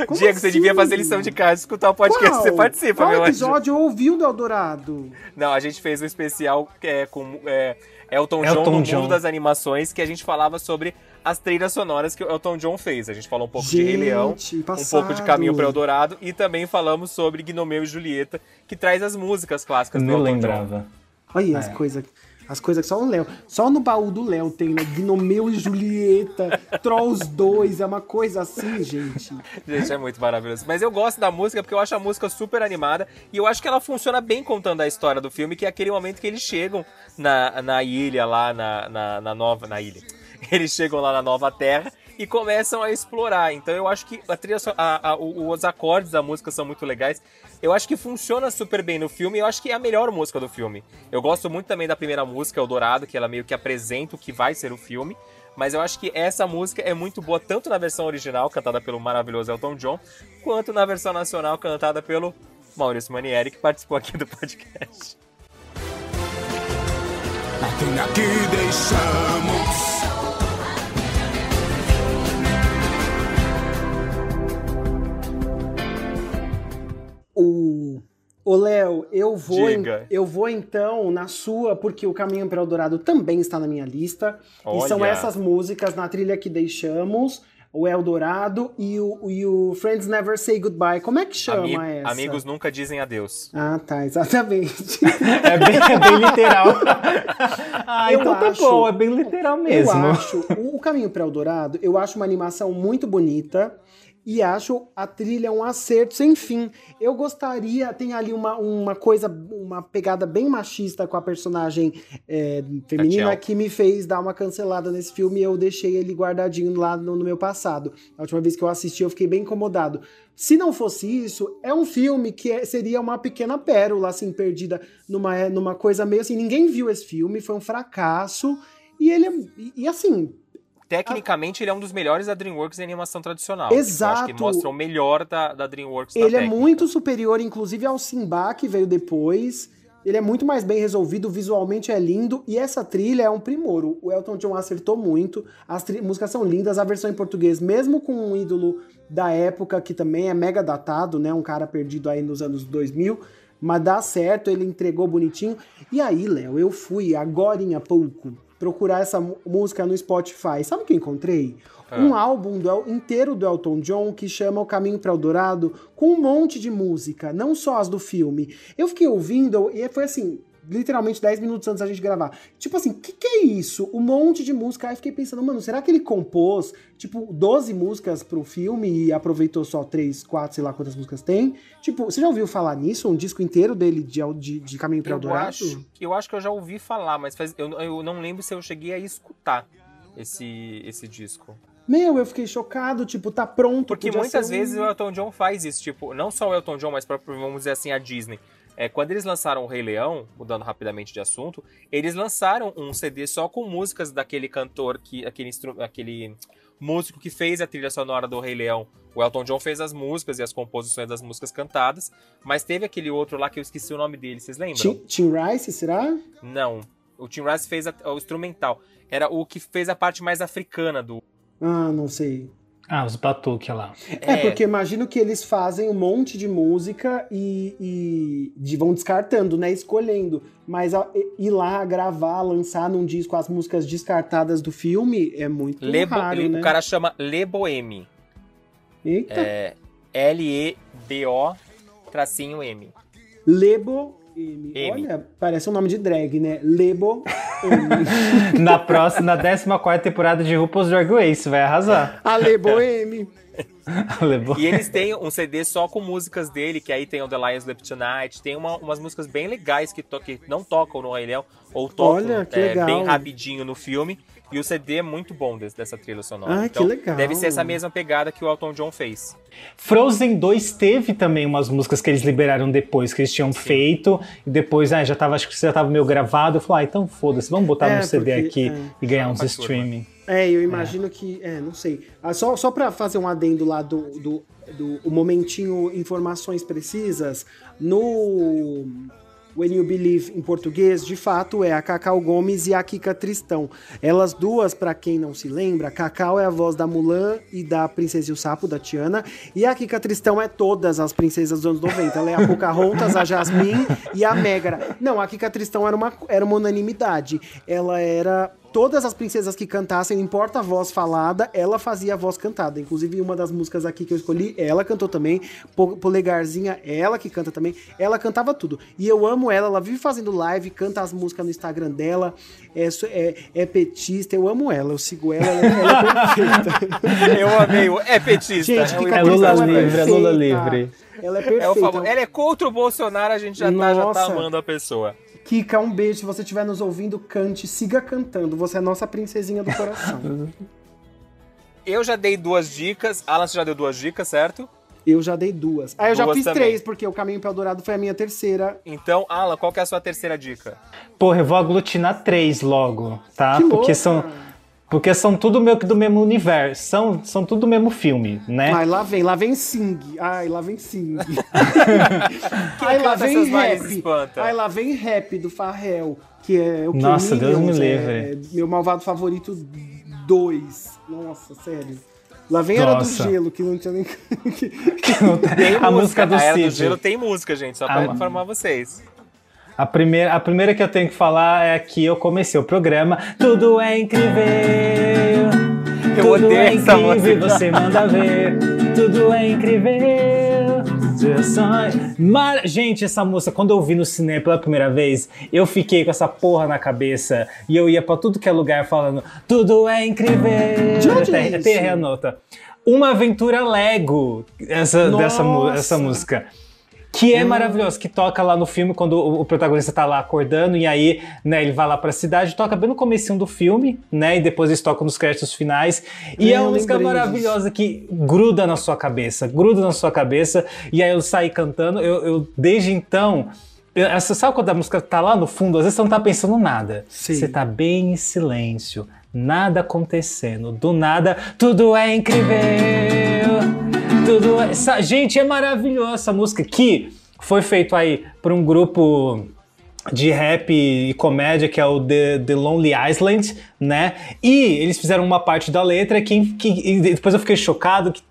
Como Diego, você assim? devia fazer lição de casa, escutar o podcast Qual? que você participa, Qual meu anjo. episódio eu ouvi o do Eldorado? Não, a gente fez um especial é, com é, Elton, John Elton no John. mundo das animações, que a gente falava sobre as trilhas sonoras que o Elton John fez. A gente falou um pouco de Rei Leão, Gente, um passado. pouco de Caminho para Eldorado e também falamos sobre Gnomeu e Julieta, que traz as músicas clássicas do Não Elton John. lembrava. Olha É. as coisas. As coisas que só o Léo. Só no baú do Léo tem, né? Gnomeu e Julieta, Trolls 2, é uma coisa assim, gente. Gente, é muito maravilhoso. Mas eu gosto da música porque eu acho a música super animada e eu acho que ela funciona bem contando a história do filme, que é aquele momento que eles chegam na, na ilha lá, na, na, na nova. Na ilha. Eles chegam lá na nova terra e começam a explorar. Então eu acho que a trilha, a- a- os acordes da música são muito legais. Eu acho que funciona super bem no filme. Eu acho que é a melhor música do filme. Eu gosto muito também da primeira música, Eldorado, que ela meio que apresenta o que vai ser o filme. Mas eu acho que essa música é muito boa, tanto na versão original, cantada pelo maravilhoso Elton John, quanto na versão nacional, cantada pelo Maurício Manieri, que participou aqui do podcast. A trilha que deixamos. O. Ô, Léo, eu vou, em- eu vou então na sua, porque o Caminho para Eldorado também está na minha lista. E são Olha. essas músicas na trilha que deixamos, o Eldorado e o, e o Friends Never Say Goodbye. Como é que chama Ami- essa? Amigos nunca dizem adeus. Ah, tá, exatamente. É bem, é bem literal. ah, Eu então tá acho- bom, é bem literal mesmo. Eu acho, o, o Caminho para Eldorado, eu acho uma animação muito bonita e acho a trilha um acerto sem fim. Eu gostaria, tem ali uma, uma coisa, uma pegada bem machista com a personagem é, feminina que me fez dar uma cancelada nesse filme e eu deixei ele guardadinho lá no, no meu passado. A última vez que eu assisti eu fiquei bem incomodado. Se não fosse isso, é um filme que é- seria uma pequena pérola, assim, perdida numa, numa coisa meio assim. Ninguém viu esse filme, foi um fracasso. E ele é. E, e assim, Tecnicamente, ele é um dos melhores da DreamWorks em animação tradicional. Exato. que mostra o melhor da, da DreamWorks ele é técnica. muito superior, inclusive, ao Simba, que veio depois. Ele é muito mais bem resolvido, visualmente é lindo. E essa trilha é um primor. O Elton John acertou muito. As músicas são lindas. A versão em português, mesmo com um ídolo da época, que também é mega datado, né? Um cara perdido aí nos anos 2000. Mas dá certo, ele entregou bonitinho. E aí, Léo, eu fui agora em pouco procurar essa música no Spotify. Sabe o que eu encontrei? Um álbum do inteiro do Elton John que chama O Caminho para Eldorado, com um monte de música, não só as do filme. Eu fiquei ouvindo e foi assim, literalmente 10 minutos antes da gente gravar. Tipo assim, o que, que é isso? Um monte de música. Aí eu fiquei pensando, mano, será que ele compôs, tipo, 12 músicas pro filme e aproveitou só 3, 4, sei lá quantas músicas tem? Tipo, você já ouviu falar nisso? Um disco inteiro dele de, de, de Caminho para Eldorado? acho, eu acho que eu já ouvi falar, mas faz- eu, eu não lembro se eu cheguei a escutar esse, esse disco. Meu, eu fiquei chocado, tipo, tá pronto. Porque muitas um- vezes o Elton John faz isso, tipo, não só o Elton John, mas próprio, vamos dizer assim, a Disney. É, quando eles lançaram o Rei Leão, mudando rapidamente de assunto, eles lançaram um CD só com músicas daquele cantor, que, aquele, aquele músico que fez a trilha sonora do Rei Leão. O Elton John fez as músicas e as composições das músicas cantadas, mas teve aquele outro lá que eu esqueci o nome dele, vocês lembram? Tim, Tim Rice, será? Não. O Tim Rice fez a- o instrumental. Era o que fez a parte mais africana do. Ah, não sei. Ah, os batuques lá. É, porque imagino que eles fazem um monte de música e, e de- vão descartando, né? Escolhendo. Mas a- ir lá, gravar, lançar num disco as músicas descartadas do filme é muito Le raro, Le- né? O cara chama Le Boheme. Eita, É L-E-B-O tracinho M. Lebo M. M. Olha, parece um nome de drag, né? Lebo M. Na próxima, na 14 temporada de RuPaul's Drag Race, vai arrasar. a Lebo M. E eles têm um CD só com músicas dele, que aí tem o The Lions Sleep Tonight, tem uma- umas músicas bem legais que, to- que não tocam no Rei Leão, ou tocam Olha, é, bem rapidinho no filme. E o CD é muito bom desse- dessa trilha sonora. Que então, legal. Deve ser essa mesma pegada que o Elton John fez. Frozen 2 teve também umas músicas que eles liberaram depois, que eles tinham feito, e depois, ah, já tava, acho que já tava meio gravado. Eu falei, ah, então foda-se, vamos botar É, no CD porque, aqui é. e ganhar uns streaming. É, eu imagino que. É, não sei. Ah, só, só pra fazer um adendo lá do, do, do o momentinho informações precisas, no When You Believe em português, de fato é a Cacau Gomes e a Kika Tristão. Elas duas, pra quem não se lembra, Cacau é a voz da Mulan e da Princesa e o Sapo, da Tiana, e a Kika Tristão é todas as princesas dos anos 90. Ela é a Pocahontas, a Jasmine e a Megara. Não, a Kika Tristão era uma, era uma unanimidade. Ela era todas as princesas que cantassem, não importa a voz falada, ela fazia a voz cantada. Inclusive, uma das músicas aqui que eu escolhi, ela cantou também. Po- Polegarzinha, ela que canta também. Ela cantava tudo. E eu amo ela, ela vive fazendo live, canta as músicas no Instagram dela. É, é, é petista, eu amo ela, eu sigo ela, ela, ela é perfeita. Eu amei o É Petista. Gente, é Kika É Lula Tristão livre, é Lula livre. Ela é É perfeita. o favor. Ela é contra o Bolsonaro, a gente já tá, já tá amando a pessoa. Kika, um beijo. Se você estiver nos ouvindo, cante, siga cantando. Você é nossa princesinha do coração. Eu já dei duas dicas. Alan, você já deu duas dicas, certo? eu já dei duas. Ah, eu já Duas fiz também. três, porque o Caminho para Eldorado foi a minha terceira. Então, Alan, qual que é a sua terceira dica? Porra, eu vou aglutinar três logo, tá? Que porque louca. são. Porque são tudo meio que do mesmo universo. São, são tudo do mesmo filme, né? Ai, lá vem, lá vem Sing. Ai, lá vem Sing. Ai, lá vem rap. Ai, lá vem rap do Farrell, que é o que Nossa, Deus me Minions, livre. É meu malvado favorito 2. Nossa, sério. Lá vem Era do. Gelo, que não tinha nem. que- a música do a Era do. Gelo tem música, gente, só pra Ah, informar vocês. A primeira, a primeira que eu tenho que falar é que eu comecei o programa. Tudo é incrível. Eu Tudo odeio é essa incrível, música. você manda ver. Tudo é incrível. Mar... Gente, essa música, quando eu ouvi no cinema pela primeira vez, eu fiquei com essa porra na cabeça e eu ia pra tudo que é lugar falando: Tudo é incrível. De onde até, é até a nota. Uma Aventura Lego, essa, dessa, essa música. Que é maravilhoso, que toca lá no filme quando o, o protagonista tá lá acordando e aí, né, ele vai lá pra cidade, toca bem no comecinho do filme, né, e depois eles tocam nos créditos finais. E É, é uma eu música maravilhosa que gruda na sua cabeça, gruda na sua cabeça, e aí eu saí cantando, eu, eu desde então... eu- Essa, sabe quando a música tá lá no fundo? Às vezes você não tá pensando nada. Sim. Você tá bem em silêncio, nada acontecendo. Do nada, tudo é incrível. Tudo. Essa- gente, é maravilhosa essa música que foi feito aí por um grupo de rap e comédia que é o The, The Lonely Island, né? E eles fizeram uma parte da letra que, que e depois eu fiquei chocado que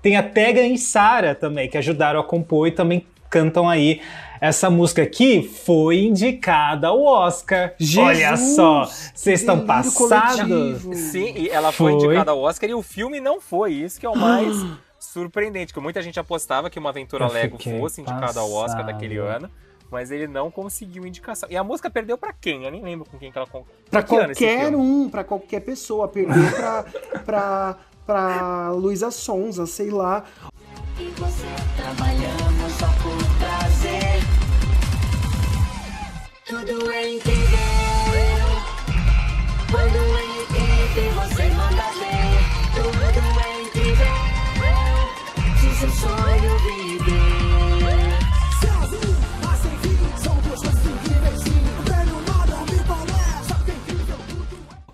tem a Tega e Sara também que ajudaram a compor e também cantam aí essa música que foi indicada ao Oscar. Olha Jesus, só, que vocês estão passados. coletivo. Sim, e ela foi, Foi. indicada ao Oscar e o filme não foi. Isso que é o mais surpreendente, que muita gente apostava que uma aventura Eu Lego fosse indicada ao Oscar daquele ano. Mas ele não conseguiu indicação. E a música perdeu pra quem? Eu nem lembro com quem que ela Pra esse qualquer um, pra qualquer pessoa. Perdeu pra, pra, pra Luísa Sonza, sei lá. E você trabalhamos só por prazer. Tudo é incrível. Quando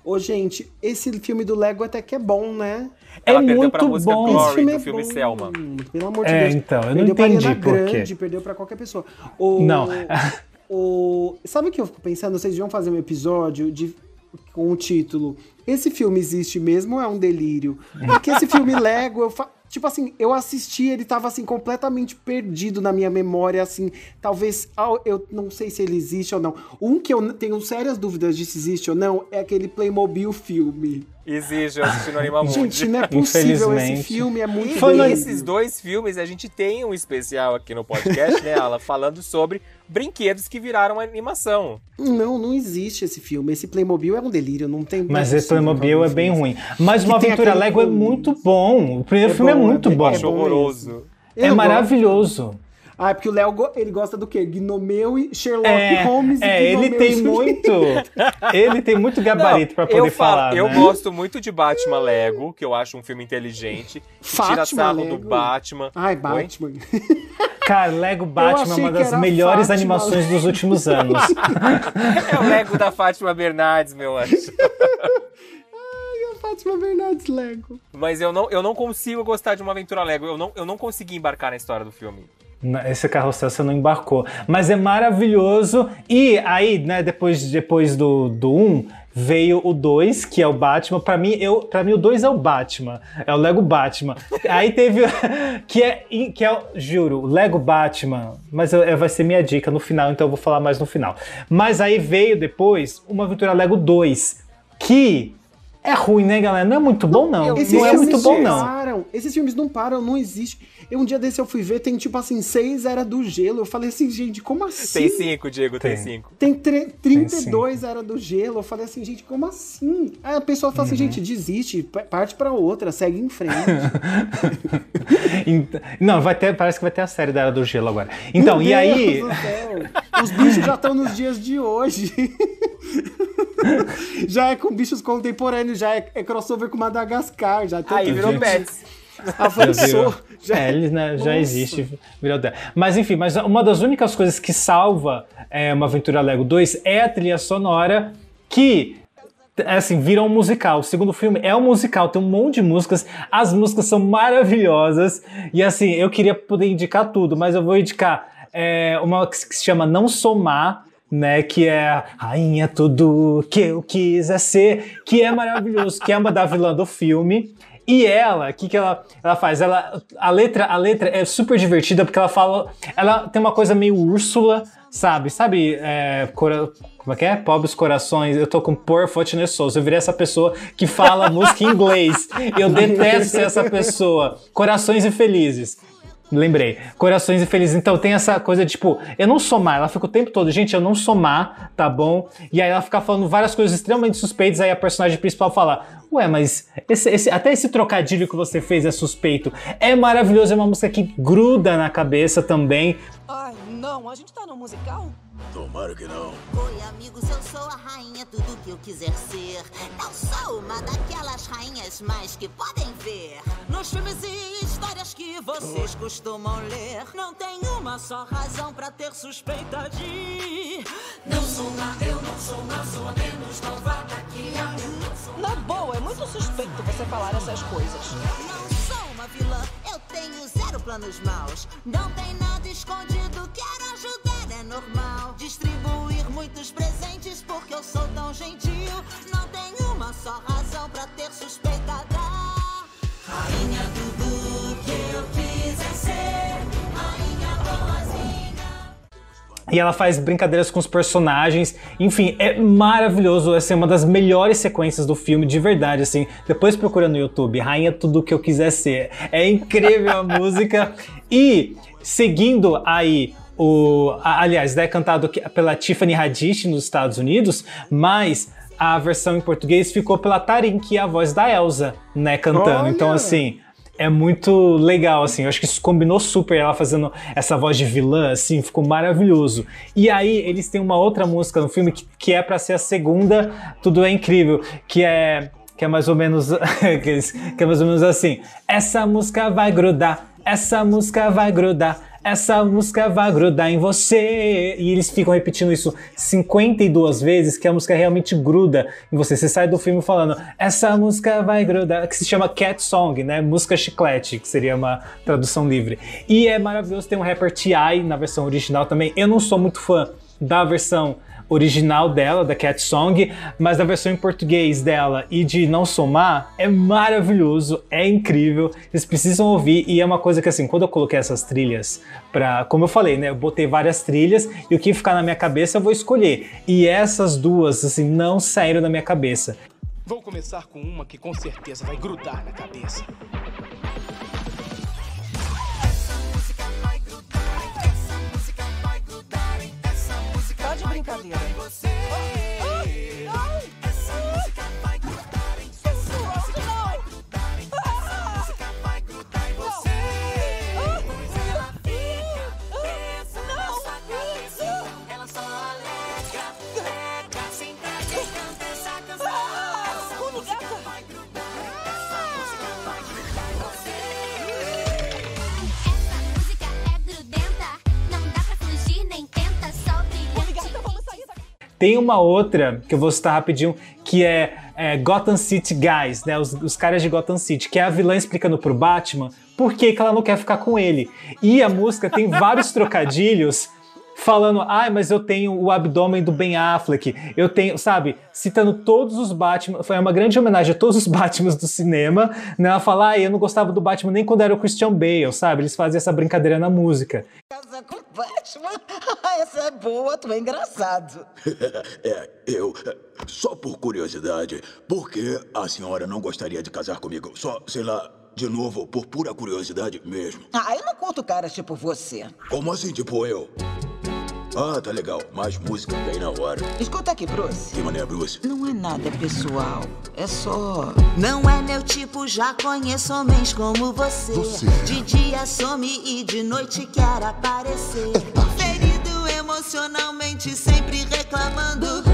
Ô, gente, esse filme do Lego até que é bom, né? Ela é perdeu muito pra música bom. Glory Esse filme do é filme bom. Selma. Pelo amor de É, Deus. então, eu não perdeu pra entendi por quê. Grande, perdeu pra qualquer pessoa. O, Não. o, sabe o que eu fico pensando? Vocês deviam fazer um episódio de, com o título Esse filme existe mesmo ou é um delírio? Porque esse filme Lego, eu fa- Tipo assim, eu assisti, ele tava assim, completamente perdido na minha memória, assim, talvez, ah, eu não sei se ele existe ou não. Um que eu tenho sérias dúvidas de se existe ou não é aquele Playmobil filme. Exige, eu assisti no Animamundi. Gente, não é possível esse filme, é muito E doido. esses dois filmes, a gente tem um especial aqui no podcast, né, Ala? Falando sobre brinquedos que viraram animação. Não, não existe esse filme. Esse Playmobil é um delírio, não tem. é Mas esse Playmobil é bem ruim. Mas Que uma aventura Lego é muito bom. O primeiro É filme é bom, muito é bom. Acho horroroso. É Eu maravilhoso. Ah, é porque o Léo ele gosta do quê? Gnomeu e Sherlock É, Holmes é, e ele tem muito. Ele tem muito gabarito pra poder eu falo, falar. eu né? gosto muito de Batman Lego, que eu acho um filme inteligente. Que tira Fátima sarro Lego? do Batman. Ai? Batman. Cara, Lego Batman é uma das melhores Fátima. animações dos últimos anos. É o Lego da Fátima Bernardes, meu anjo. Ai, a Fátima Bernardes Lego. Mas eu não, eu não consigo gostar de uma aventura Lego. Eu não, eu não consegui embarcar na história do filme. Esse carrossel você não embarcou. Mas é maravilhoso. E aí, né, depois, depois do 1, do um, veio o 2, que é o Batman. Pra mim, eu, pra mim o 2 é o Batman. É o Lego Batman. aí teve. que é, que é, juro, Lego Batman. Mas eu- vai ser minha dica no final, então eu vou falar mais no final. Mas aí veio depois uma aventura Lego 2, que. É ruim, né, galera? Não é muito bom, não. Esses Não é filmes muito bom, não não. param. Esses filmes não param, não existe. Eu, um dia desse eu fui ver, tem tipo assim, seis era do gelo. Eu falei assim, gente, como assim? Tem cinco, Diego, tem, Tem. cinco. Tem tre- 32 era do gelo. Eu falei assim, gente, como assim? Aí a pessoa fala Uhum. assim, gente, desiste, pa- parte pra outra, segue em frente. Ent- Não, vai ter, parece que vai ter a série da Era do Gelo agora. Então, Meu e aí. Deus do céu. Os bichos já estão nos dias de hoje. já é com bichos contemporâneos, já é, é crossover com Madagascar. Já tem Aí virou Pets. Avançou. Já É, ele né, já existe. virou. Mas enfim, mas uma das únicas coisas que salva é, uma Aventura Lego 2 é a trilha sonora que. é Assim, vira um musical. O segundo filme é um musical, tem um monte de músicas. As músicas são maravilhosas. E assim, eu queria poder indicar tudo, mas eu vou indicar é, uma que se chama Não Somar, né? Que é Rainha Tudo Que Eu Quiser Ser, que é maravilhoso, que é uma da vilã do filme. E ela, o que, que ela, ela faz? Ela, a, letra, a letra é super divertida porque ela fala. Ela tem uma coisa meio Úrsula, sabe? Sabe? é, cora- como é que é? Pobres corações. Eu tô com Poor Fortunate Souls. Eu virei essa pessoa que fala música em inglês. Eu detesto ser essa pessoa. Corações infelizes. Lembrei. Corações Infelizes. Então tem essa coisa de tipo, eu não sou má. Ela fica o tempo todo, gente, eu não sou má, tá bom? E aí ela fica falando várias coisas extremamente suspeitas. Aí a personagem principal fala: Ué, mas esse- esse- até esse trocadilho que você fez é suspeito. É maravilhoso, é uma música que gruda na cabeça também. Ai, não, a gente tá no musical? Tomara que não. Oi, amigos, eu sou a rainha, tudo que eu quiser ser. Não sou uma daquelas rainhas mais que podem ver. Nos filmes e histórias que vocês costumam ler, não tem uma só razão pra ter suspeita de. Não sou má, eu não sou má, sou a menos malvada que a Na boa, é muito suspeito você falar essas coisas. Não vilã, eu tenho zero planos maus. Não tem nada escondido, quero ajudar, é normal. Distribuir muitos presentes porque eu sou tão gentil. Não tem uma só razão pra ter suspeita da rainha tudo E ela faz brincadeiras com os personagens. Enfim, é maravilhoso. Essa é uma das melhores sequências do filme, de verdade, assim. Depois procura no YouTube, Rainha Tudo Que Eu Quiser Ser. É incrível a música. E, seguindo aí o... Aliás, é cantado pela Tiffany Haddish nos Estados Unidos, mas... A versão em português ficou pela Tarin, que é a voz da Elsa, né, cantando. Olha! Então, assim, é muito legal, assim. Eu acho que isso combinou super ela fazendo essa voz de vilã, assim, ficou maravilhoso. E aí, eles têm uma outra música no filme que, que é pra ser a segunda, Tudo é Incrível, que é. Que é mais ou menos. que é mais ou menos assim. Essa música vai grudar, essa música vai grudar. Essa música vai grudar em você. E eles ficam repetindo isso 52 vezes, que a música realmente gruda em você. Você sai do filme falando, essa música vai grudar, que se chama Cat Song, né? Música chiclete, que seria uma tradução livre. E é maravilhoso, tem um rapper T.I. na versão original também. Eu não sou muito fã da versão original dela, da Cat Song, mas a versão em português dela e de Não Somar é maravilhoso, é incrível, vocês precisam ouvir e é uma coisa que assim, quando eu coloquei essas trilhas pra, como eu falei, né, eu botei várias trilhas e o que ficar na minha cabeça eu vou escolher. E essas duas, assim, não saíram da minha cabeça. Vou começar com uma que com certeza vai grudar na cabeça. Brincadeira. Tem uma outra que eu vou citar rapidinho, que é, é, Gotham City Guys, né? Os, os caras de Gotham City, que é a vilã explicando pro Batman por que, que ela não quer ficar com ele. E a música tem vários trocadilhos falando, ai, mas eu tenho o abdômen do Ben Affleck, eu tenho, sabe, citando todos os Batman, foi uma grande homenagem a todos os Batmans do cinema, né? Ela fala, ai, eu não gostava do Batman nem quando era o Christian Bale, sabe? Eles fazem essa brincadeira na música. Casa com Batman? Essa é boa, tu é engraçado. é, eu. Só por curiosidade, por que a senhora não gostaria de casar comigo? Só, sei lá, de novo, por pura curiosidade mesmo. Ah, eu não curto caras tipo você. Como assim, tipo eu? Ah, tá legal. Mais música bem na hora. Escuta aqui, Bruce. Que mané, Bruce? Não é nada pessoal, é só. Não é meu tipo, já conheço homens como você. De dia some e de noite quer aparecer. Ferido emocionalmente, sempre reclamando.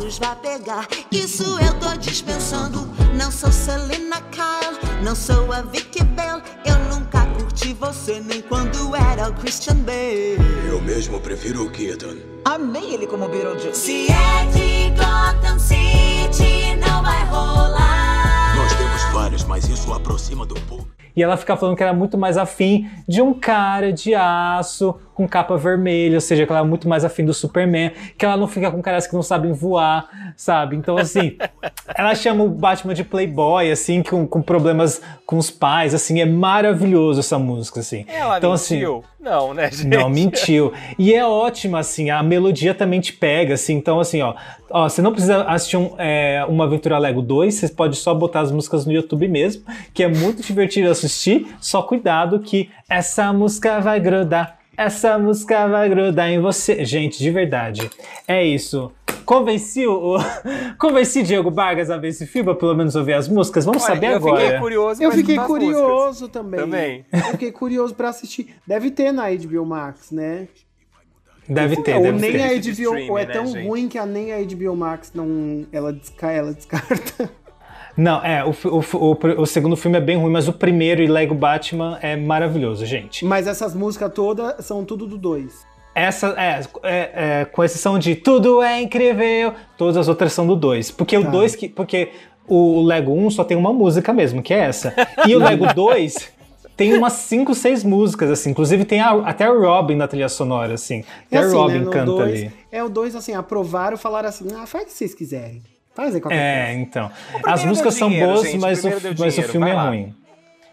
Palhaços vai pegar, isso eu tô dispensando. Não sou Selena Kyle, não sou a Vicky Bell. Eu nunca curti você, nem quando era o Christian Bale. Eu mesmo prefiro o Keaton. Amei ele como Beetlejuice. Se é de Gotham City, não vai rolar. Nós temos vários, mas isso aproxima do público. E ela fica falando que era muito mais afim de um cara de aço, com capa vermelha, ou seja, que ela é muito mais afim do Superman, que ela não fica com caras que não sabem voar, sabe? Então, assim, ela chama o Batman de playboy, assim, com, com problemas com os pais, assim, é maravilhoso essa música, assim. Ela então, assim, mentiu? não, né, gente? não, mentiu. E é ótima, assim, a melodia também te pega, assim. Então, assim, ó, ó você não precisa assistir um, é, uma Aventura Lego 2, você pode só botar as músicas no YouTube mesmo, que é muito divertido assistir. Só cuidado que essa música vai grudar, essa música vai grudar em você. Gente, de verdade, é isso. Convenci o. Convenci Diego Vargas a ver esse filme, pra pelo menos ouvir as músicas. Vamos Olha, saber eu agora. fiquei curioso Eu fiquei curioso também. Também. Eu fiquei curioso pra assistir. Deve ter na HBO Max, né? Deve ter, ou deve nem ter. a De HBO, ou é né, tão gente? ruim que a, nem a HBO Max não. Ela, desca, ela descarta. Não, é, o, o, o, o segundo filme é bem ruim, mas o primeiro e Lego Batman é maravilhoso, gente. Mas essas músicas todas são tudo do 2. Essa, é, é, é, com exceção de Tudo é Incrível, todas as outras são do 2. Porque o Tá. 2 que. Porque o Lego 1 só tem uma música mesmo, que é essa. E o Lego 2 tem umas 5, 6 músicas, assim. Inclusive tem a- até a Robin na trilha sonora, assim. É Até assim, a Robin né? Canta dois, ali. É o 2, assim, aprovaram e falaram assim: ah, faz o que vocês quiserem. Faz aí qualquer É, coisa. então. primeiro As músicas são dinheiro, boas, gente, mas, o, mas o filme vai é lá. ruim.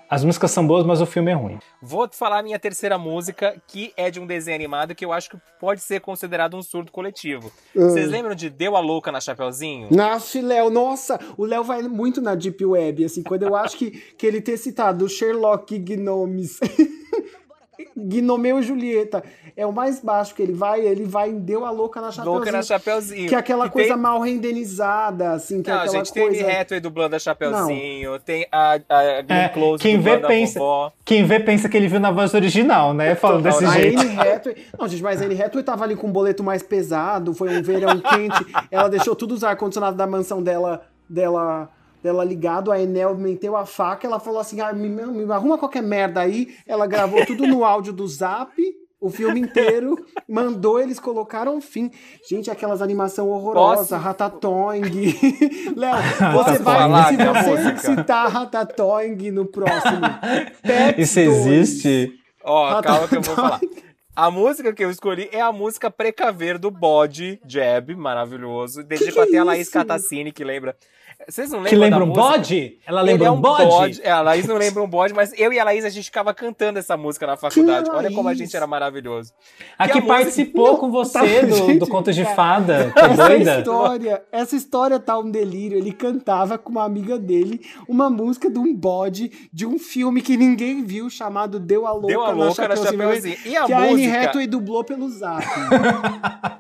As músicas são boas, mas o filme é ruim. Vou te falar a minha terceira música, que é de um desenho animado que eu acho que pode ser considerado um surto coletivo. Ah. Vocês lembram de Deu a Louca na Chapeuzinho? Nossa, Léo, nossa, o Léo vai muito na Deep Web, assim, quando eu acho que, que ele ter citado Sherlock Gnomes, Gnomeu e Julieta, é o mais baixo que ele vai, ele vai em Deu a Louca na Chapeuzinho. Louca na Chapeuzinho. Que é aquela Que coisa tem- mal renderizada, assim, que é Não, aquela gente, tem coisa... Anne Hathaway dublando a Chapeuzinho, tem a, a Glenn É, Close quem vê, a pensa, quem vê pensa que ele viu na voz original, né? Falando desse a jeito. Anne Hathaway... Não, gente, mas a Anne Hathaway tava ali com um boleto mais pesado, foi um verão quente, ela deixou todos os ar-condicionados da mansão dela, dela, dela ligado, a Enel meteu a faca, ela falou assim, ah, me, me arruma qualquer merda aí, ela gravou tudo no áudio do Zap, o filme inteiro, mandou, eles colocaram fim. Gente, aquelas animação horrorosa, Posso? Ratatouille. Léo, você vai, falar se você citar Ratatouille no próximo, Pets Isso 2. existe? Ó, Ah, calma que eu vou falar. A música que eu escolhi é a música Precaver do Bode Jeb, maravilhoso. Dedico que até a Laís? Catacini, que lembra. Vocês não lembram Que lembra da um música? bode? Ela Ele lembra é um bode? É, a Laís não lembra um bode, mas eu e a Laís a gente ficava cantando essa música na faculdade. É Olha como a gente era maravilhoso. A Que que a música- participou Não, com você tá, do, gente, do Conto de cara. Fada. Tá Essa doida? história, essa história tá um delírio. Ele cantava com uma amiga dele uma música de um bode de um filme que ninguém viu chamado Deu a Louca, Deu a Louca na Chapeuzinho. E a que a Anne música- Hathaway dublou pelo Zap.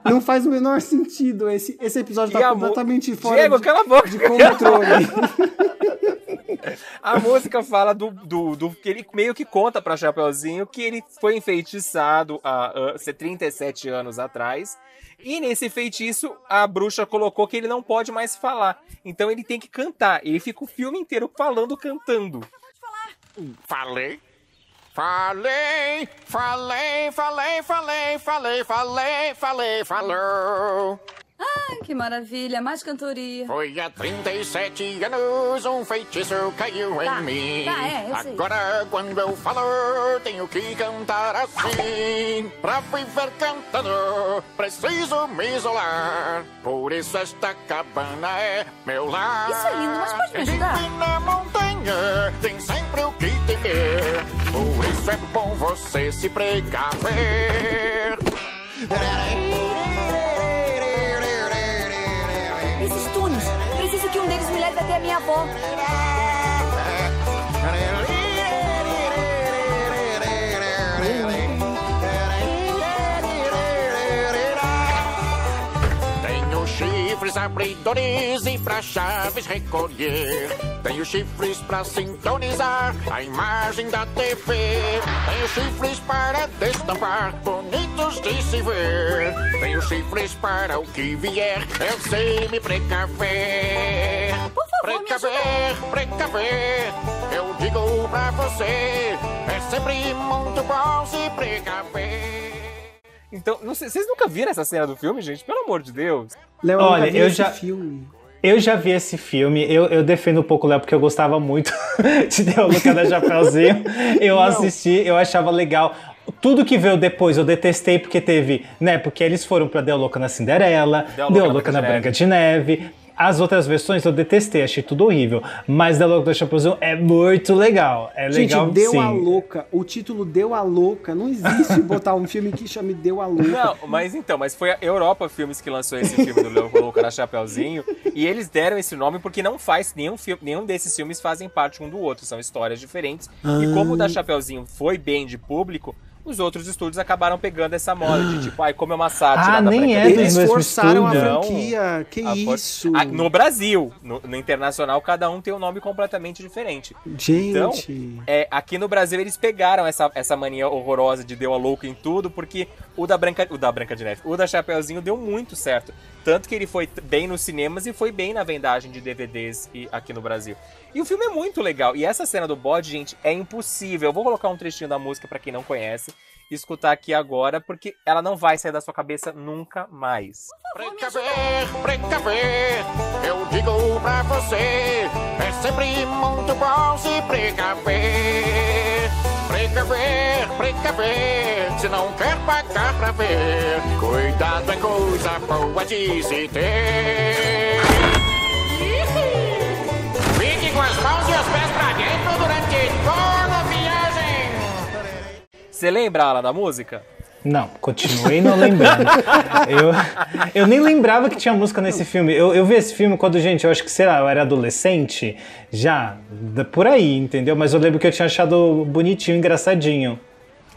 Não faz o menor sentido. Esse, esse episódio E tá completamente fora Diego, de, cala a boca. de controle. A música fala do, do, do que ele meio que conta pra Chapeuzinho que ele foi enfeitiçado há ah, 37 anos atrás. E nesse feitiço, a bruxa colocou que ele não pode mais falar. Então ele tem que cantar. Ele fica o filme inteiro falando, cantando. Falei. Falei, falei, falei, falei, falei, falei, falei, falou. Ai, que maravilha, mais cantoria. Foi há 37 anos um feitiço caiu Tá, em mim. tá, é, sei. Agora, quando eu falo, tenho que cantar assim. Pra viver cantando, preciso me isolar. Por isso, esta cabana é meu lar. Isso é lindo, mas pode me ajudar? E na montanha tem sempre o que temer. Por isso é bom você se precaver. Esses me leve até a minha avó. Abridores e pra chaves recolher. Tenho chifres pra sintonizar a imagem da TV. Tenho chifres para destampar, bonitos de se ver. Tenho chifres para o que vier, eu sei me precaver. Por favor, Precaver, precaver, eu digo pra você, é sempre muito bom se precaver. Então, não sei, vocês nunca viram essa cena do filme, gente? Pelo amor de Deus. Léo, Olha, eu esse já- filme. Eu já vi esse filme, eu, eu defendo um pouco o Léo porque eu gostava muito de Deu a Louca da Chapeuzinho. Eu Não. assisti, eu achava legal. tudo que veio depois eu detestei porque teve, né? Porque eles foram pra Deu Louca na Cinderela, Deu Deu Louca na Branca Branca de Neve. As outras versões eu detestei, achei tudo horrível. Mas Deu Louca da Chapeuzinho é muito legal. É Gente, legal Deu sim. a Louca. O título Deu a Louca. Não existe botar um filme que chame Deu a Louca. Não, mas então, mas foi a Europa Filmes que lançou esse filme do Leo Louca da Chapeuzinho. E eles deram esse nome porque não faz nenhum filme, nenhum desses filmes fazem parte um do outro, são histórias diferentes. E como o da Chapeuzinho foi bem de público, os outros estúdios acabaram pegando essa moda de tipo, ai, como é uma sátira Ah, da nem é. Eles forçaram a franquia. Que A for- isso? Ah, no Brasil, no, no internacional, cada um tem um nome completamente diferente. Gente. Então, é, aqui no Brasil eles pegaram essa, essa mania horrorosa de deu a louca em tudo, porque o da Branca, o da Branca de Neve, o da Chapeuzinho deu muito certo. Tanto que ele foi bem nos cinemas e foi bem na vendagem de DVDs aqui no Brasil. E o filme é muito legal. E essa cena do bode, gente, é impossível. Eu vou colocar um trechinho da música pra quem não conhece e escutar aqui agora, porque ela não vai sair da sua cabeça nunca mais. Precaver, precaver, eu digo pra você, é sempre muito bom se precaver. Precaver, precaver, se não quer pagar pra ver, cuidado é coisa boa de se ter. Fique com as mãos e os pés pra dentro durante toda a viagem. Você lembra, Alan, da música? Não, continuei não lembrando. eu, eu nem lembrava que tinha música nesse filme. Eu, eu vi esse filme quando, gente, eu acho que, sei lá, eu era adolescente, já, por aí, entendeu? Mas eu lembro que eu tinha achado bonitinho, engraçadinho.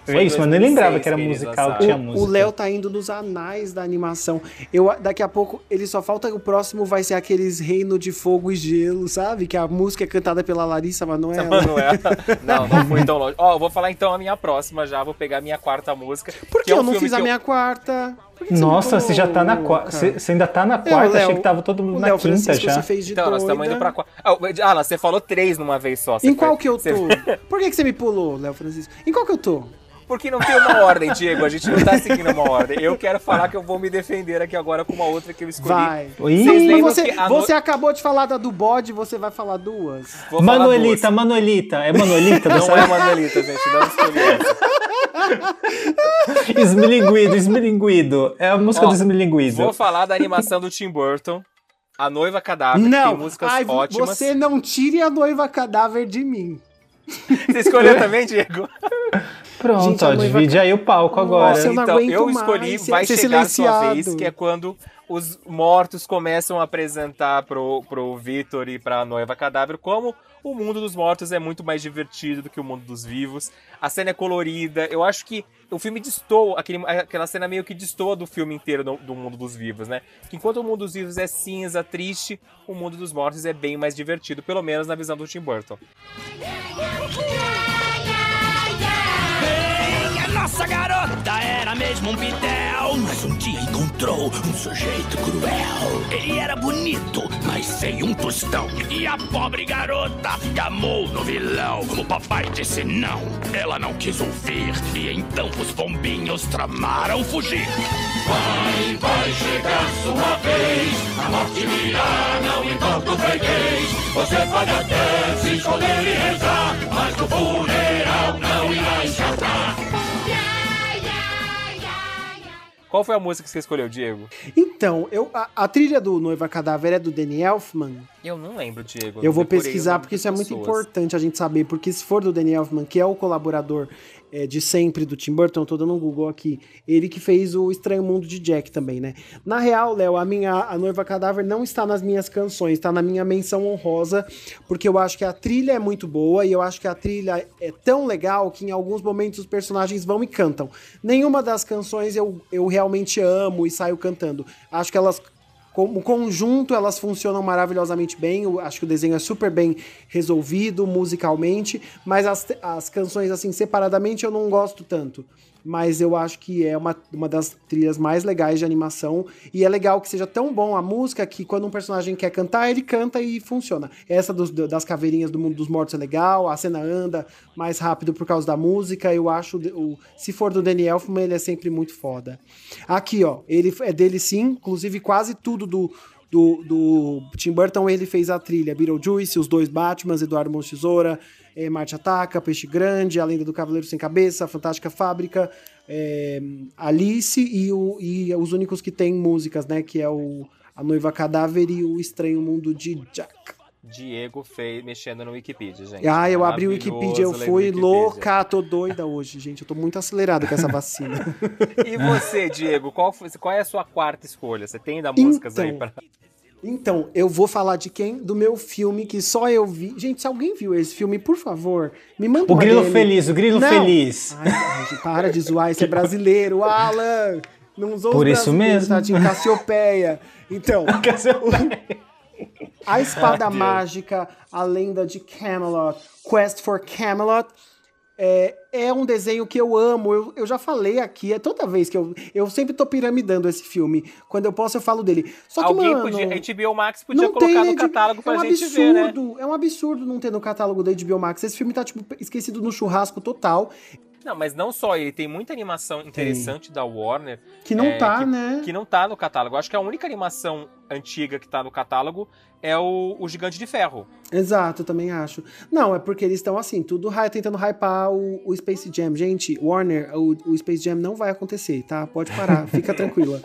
Foi é isso, mas eu nem 2006 lembrava que era que musical, que tinha O- música. O Léo tá indo nos anais da animação. Eu, daqui a pouco, ele só falta. O próximo vai ser aqueles Reino de Fogo e Gelo, sabe? Que a música é cantada pela Larissa Manoela. Manoela. Não, não foi tão longe. Ó, eu vou falar então a minha próxima já, vou pegar a minha quarta música. Por que é um eu não filme fiz a que eu- minha quarta? Nossa, você já tá na quarta. Você ainda tá na É, quarta, achei Léo- que tava todo mundo o na Léo quinta Francisco, já. Você fez de Então, nós estamos doida. indo pra quatro. Ah, Alan, você falou três numa vez só. Em foi- qual que eu tô? Por que, que você me pulou, Léo Francisco? Em qual que eu tô? Porque não tem uma ordem, Diego. A gente não tá seguindo uma ordem. Eu quero falar que eu vou me defender aqui agora com uma outra que eu escolhi. Vai. Lembram você, que a você no- acabou de falar da do bode, você vai falar duas? Vou falar Manuelita, duas. Manuelita. É Manuelita Não dessa é Manuelita, gente. Não escolhi essa. Esmilinguido, esmilinguido. É a música Ó, do esmilinguido. Vou falar da animação do Tim Burton. A Noiva Cadáver, que Não, tem músicas ai, ótimas. você não tire a noiva cadáver de mim. Você escolheu também, Diego? Pronto, Gente, ó, divide aí o palco agora. Nossa, eu então, eu escolhi mais Vai ser Chegar Sua silenciado. Vez, que é quando os mortos começam a apresentar pro, pro Vitor e pra noiva cadáver como o mundo dos mortos é muito mais divertido do que o mundo dos vivos. A cena é colorida. Eu acho que o filme destoa, aquele, aquela cena meio que destoa do filme inteiro do, do mundo dos vivos, né? Que enquanto o mundo dos vivos é cinza, triste, o mundo dos mortos é bem mais divertido, pelo menos na visão do Tim Burton. Nossa garota era mesmo um pitel, mas um dia encontrou um sujeito cruel. Ele era bonito, mas sem um tostão. E a pobre garota gamou no vilão. O papai disse não, ela não quis ouvir. E então os bombinhos tramaram fugir. Vai, vai chegar sua vez. A morte virá, não importa o freguês. Você pode até se esconder e rezar, mas no funeral não irá enxergar. Qual foi a música que você escolheu, Diego? Então, eu, a, a trilha do Noiva Cadáver é do Danny Elfman. Eu não lembro, Diego. Eu vou decorei o pesquisar porque isso é muito pessoas. importante a gente saber, porque se for do Danny Elfman, que é o colaborador é, de sempre do Tim Burton, tô dando um Google aqui, ele que fez o Estranho Mundo de Jack também, né? Na real, Léo, a minha a Noiva Cadáver não está nas minhas canções, está na minha menção honrosa, porque eu acho que a trilha é muito boa e eu acho que a trilha é tão legal que em alguns momentos os personagens vão e cantam. Nenhuma das canções eu, eu realmente amo e saio cantando. Acho que elas como conjunto, elas funcionam maravilhosamente bem. Eu acho que o desenho é super bem resolvido musicalmente, mas as, as canções, assim, separadamente eu não gosto tanto. Mas eu acho que é uma, uma das trilhas mais legais de animação. E é legal que seja tão bom a música que quando um personagem quer cantar, ele canta e funciona. Essa dos- das caveirinhas do mundo dos mortos é legal, a cena anda mais rápido por causa da música. Eu acho, o, se for do Danny Elfman, ele é sempre muito foda. Aqui, ó, ele é dele sim, inclusive quase tudo do, do, do Tim Burton, ele fez a trilha Beetlejuice, os dois Batmans, Eduardo de Tesoura, é, Marte Ataca, Peixe Grande, A Lenda do Cavaleiro Sem Cabeça, Fantástica Fábrica, é, Alice e, o- e os únicos que tem músicas, né? Que é o A Noiva Cadáver e o Estranho Mundo de Jack. Diego fez mexendo no Wikipedia, gente. Ah, eu abri o Wikipedia, eu fui Wikipedia. louca, tô doida hoje, gente. Eu tô muito acelerado com essa vacina. E você, Diego, qual, foi- qual é a sua quarta escolha? Você tem ainda músicas aí Então, pra. Então, eu vou falar de quem? Do meu filme que só eu vi. Gente, se alguém viu esse filme, por favor, me manda O Grilo DM. Feliz, o Grilo Não. Feliz. Ai, ai, para de zoar, esse é brasileiro, Alan! Não usou Por isso mesmo. Tadinho, Cassiopeia. Então, a Espada Ai. Mágica, a Lenda de Camelot, Quest for Camelot, é, é um desenho que eu amo. Eu, eu já falei aqui, é toda vez que eu. Eu sempre tô piramidando esse filme. Quando eu posso, eu falo dele. Só que, Alguém mano, podia. A HBO Max podia não colocar tem, no de- catálogo pra é um gente absurdo, ver, né? É um absurdo não ter no catálogo da HBO Max. Esse filme tá, tipo, esquecido no churrasco total. Não, mas não só ele, tem muita animação interessante da Warner. é, Que não tá, que, né? Que não tá no catálogo. Acho que a única animação antiga que tá no catálogo é o, o Gigante de Ferro. Exato, também acho. Não, é porque eles estão assim, tudo tentando hypar o, o Space Jam. Gente, Warner, o, o Space Jam não vai acontecer, tá? Pode parar, fica tranquila.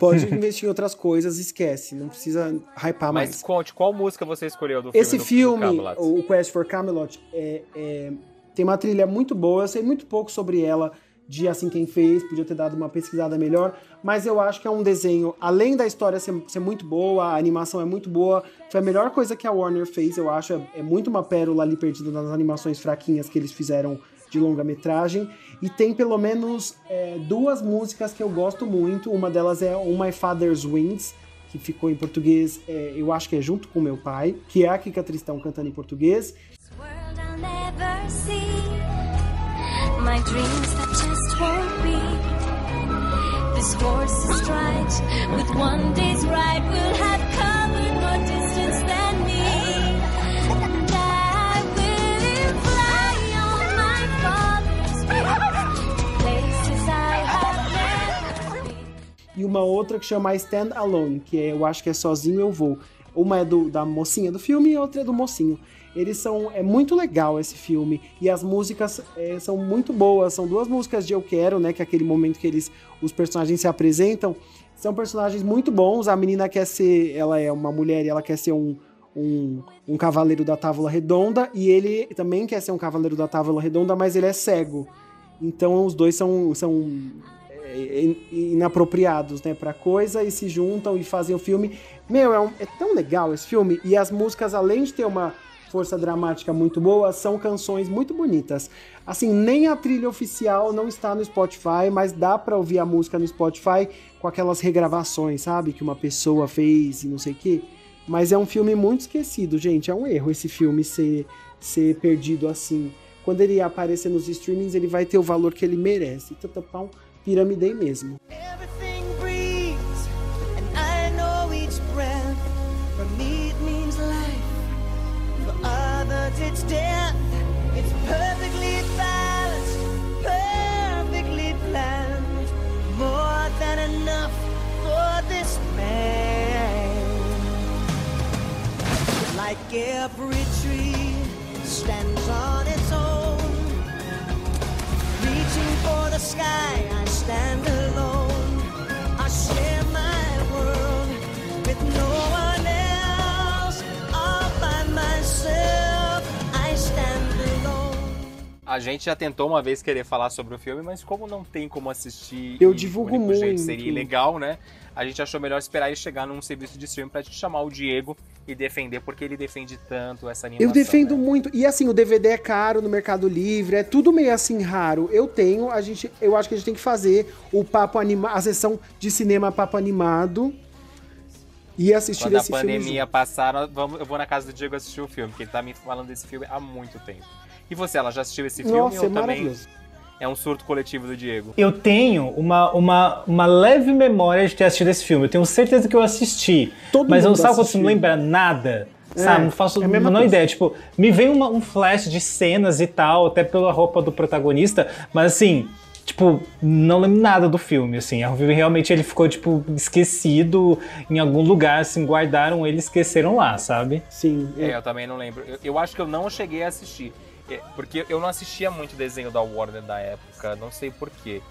Pode investir em outras coisas, esquece. Não precisa hypar Mas mais. conte, qual música você escolheu do filme? Esse do- do filme, Camelot? o Quest for Camelot, é, é- tem uma trilha muito boa. Eu sei muito pouco sobre ela, de assim quem fez, podia ter dado uma pesquisada melhor, mas eu acho que é um desenho, além da história ser, ser muito boa, a animação é muito boa, foi a melhor coisa que a Warner fez, eu acho. É, é muito uma pérola ali perdida nas animações fraquinhas que eles fizeram de longa-metragem. E tem pelo menos é, duas músicas que eu gosto muito. Uma delas é On My Father's Wings, que ficou em português, é, eu acho que é Junto com Meu Pai, que é a Kika Tristão cantando em português. E uma outra que chama Stand Alone, que é, eu acho que é Sozinho Eu Vou. Uma é do, da mocinha do filme e outra é do mocinho. Eles são. É muito legal esse filme. E as músicas é, são muito boas. São duas músicas de Eu Quero, né? Que é aquele momento que eles. Os personagens se apresentam. São personagens muito bons. A menina quer ser. Ela é uma mulher e ela quer ser um. Um, um cavaleiro da Távola Redonda e ele também quer ser um cavaleiro da Távola Redonda, mas ele é cego. Então os dois são, são é, in- inapropriados, né, pra coisa e se juntam e fazem o filme. Meu, é, um- é tão legal esse filme e as músicas, além de ter uma força dramática muito boa, são canções muito bonitas. Assim, nem a trilha oficial não está no Spotify, mas dá pra ouvir a música no Spotify com aquelas regravações, sabe, que uma pessoa fez e não sei o quê. Mas é um filme muito esquecido, gente. É um erro esse filme ser, ser perdido assim. Quando ele aparecer nos streamings, ele vai ter o valor que ele merece. Tatapão, piramidei mesmo. Everything others, it's death. It's perfectly balanced, perfectly planned. More than enough for this man. Like every tree stands on its own. Reaching for the sky, I stand alone. I share A gente já tentou uma vez querer falar sobre o filme, mas como não tem como assistir Eu divulgo o único jeito muito. seria ilegal, né? A gente achou melhor esperar ele chegar num serviço de streaming pra gente chamar o Diego e defender, porque ele defende tanto essa animação. Eu defendo né? muito. E assim, o DVD é caro no Mercado Livre, é tudo meio assim raro. Eu tenho, a gente, eu acho que a gente tem que fazer o papo animado, a sessão de cinema papo animado e assistir Quando a esse filme. pandemia junto. passar, nós vamos- eu vou na casa do Diego assistir o filme, porque ele tá me falando desse filme há muito tempo. E você, ela já assistiu esse filme Nossa, ou é também é um surto coletivo do Diego? Eu tenho uma, uma, uma leve memória de ter assistido esse filme. Eu tenho certeza que eu assisti. Todo mas eu não sabe quando você não lembra nada. É, sabe? Não faço é a a mesma menor coisa. ideia. Tipo, me vem uma- um flash de cenas e tal, até pela roupa do protagonista. Mas assim, tipo, não lembro nada do filme, assim. É realmente ele ficou, tipo, esquecido em algum lugar, assim, guardaram ele e esqueceram lá, sabe? Sim. É, eu também não lembro. Eu, eu acho que eu não cheguei a assistir. É, Porque eu não assistia muito desenho da Warner da época, não sei porquê.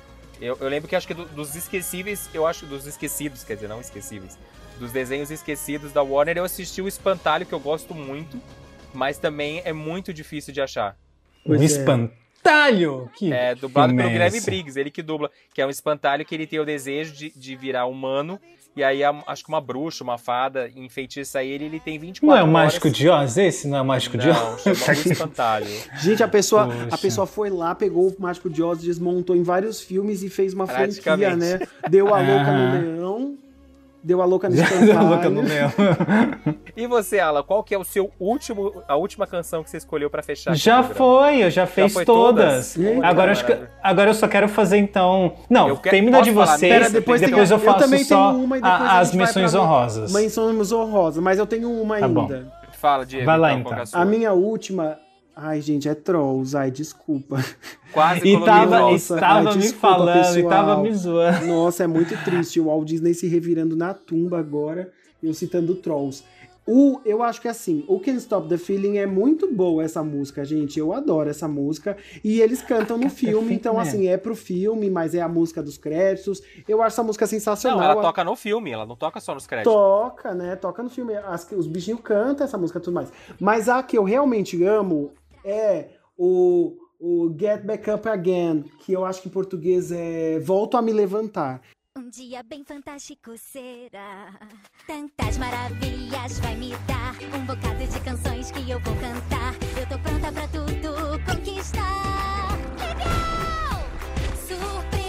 Eu, eu lembro que acho que do- dos esquecíveis, eu acho dos esquecidos, quer dizer, não esquecíveis. Dos desenhos esquecidos da Warner, eu assisti o Espantalho, que eu gosto muito, mas também é muito difícil de achar. um espantalho! Que É dublado pelo é Guilherme? Briggs, ele que dubla, que é um espantalho que ele tem o desejo de, de virar humano, e aí a- acho que uma bruxa, uma fada, enfeitiça ele, ele tem 24 Não é o horas. Mágico de Oz esse? Não é o Mágico de Não, Oz? chamava o espantalho. Gente, a pessoa, a pessoa foi lá, pegou o Mágico de Oz, desmontou em vários filmes e fez uma franquia, né? Deu a louca Ah. no leão, deu a louca no Deu a louca no espantalho. E você, Ala, qual que é o seu último, a última canção que você escolheu pra fechar? Já foi, eu já fiz foi todas. todas? Agora, eu acho que, agora eu só quero fazer então. Não, Eu quero- termina de falar? vocês, Pera, depois, depois tem- eu faço também só tenho uma e depois a- as pra- honrosas. Menções honrosas, mas eu tenho uma Tá bom. ainda. Fala, Diego. Vai lá, então. é a sua? A minha última. Ai, gente, é Trolls. Ai, desculpa. Quase E tava, Trolls. e tava Ai, me desculpa, falando, e pessoal. tava me zoando. Nossa, é muito triste. O Walt Disney se revirando na tumba agora, eu citando Trolls. O, eu acho que assim, o Can't Stop the Feeling é muito boa essa música, gente. Eu adoro essa música. E eles cantam no filme, então assim, é pro filme, mas é a música dos créditos. Eu acho essa música sensacional. Não, ela toca no filme, ela não toca só nos créditos. Toca, né? Toca no filme. As os bichinhos cantam essa música e tudo mais. Mas a que eu realmente amo é o, o Get Back Up Again, que eu acho que em português é Volto a Me Levantar. Um dia bem fantástico será. Tantas maravilhas vai me dar. Um bocado de canções que eu vou cantar. Eu tô pronta pra tudo conquistar. Legal! Surpresa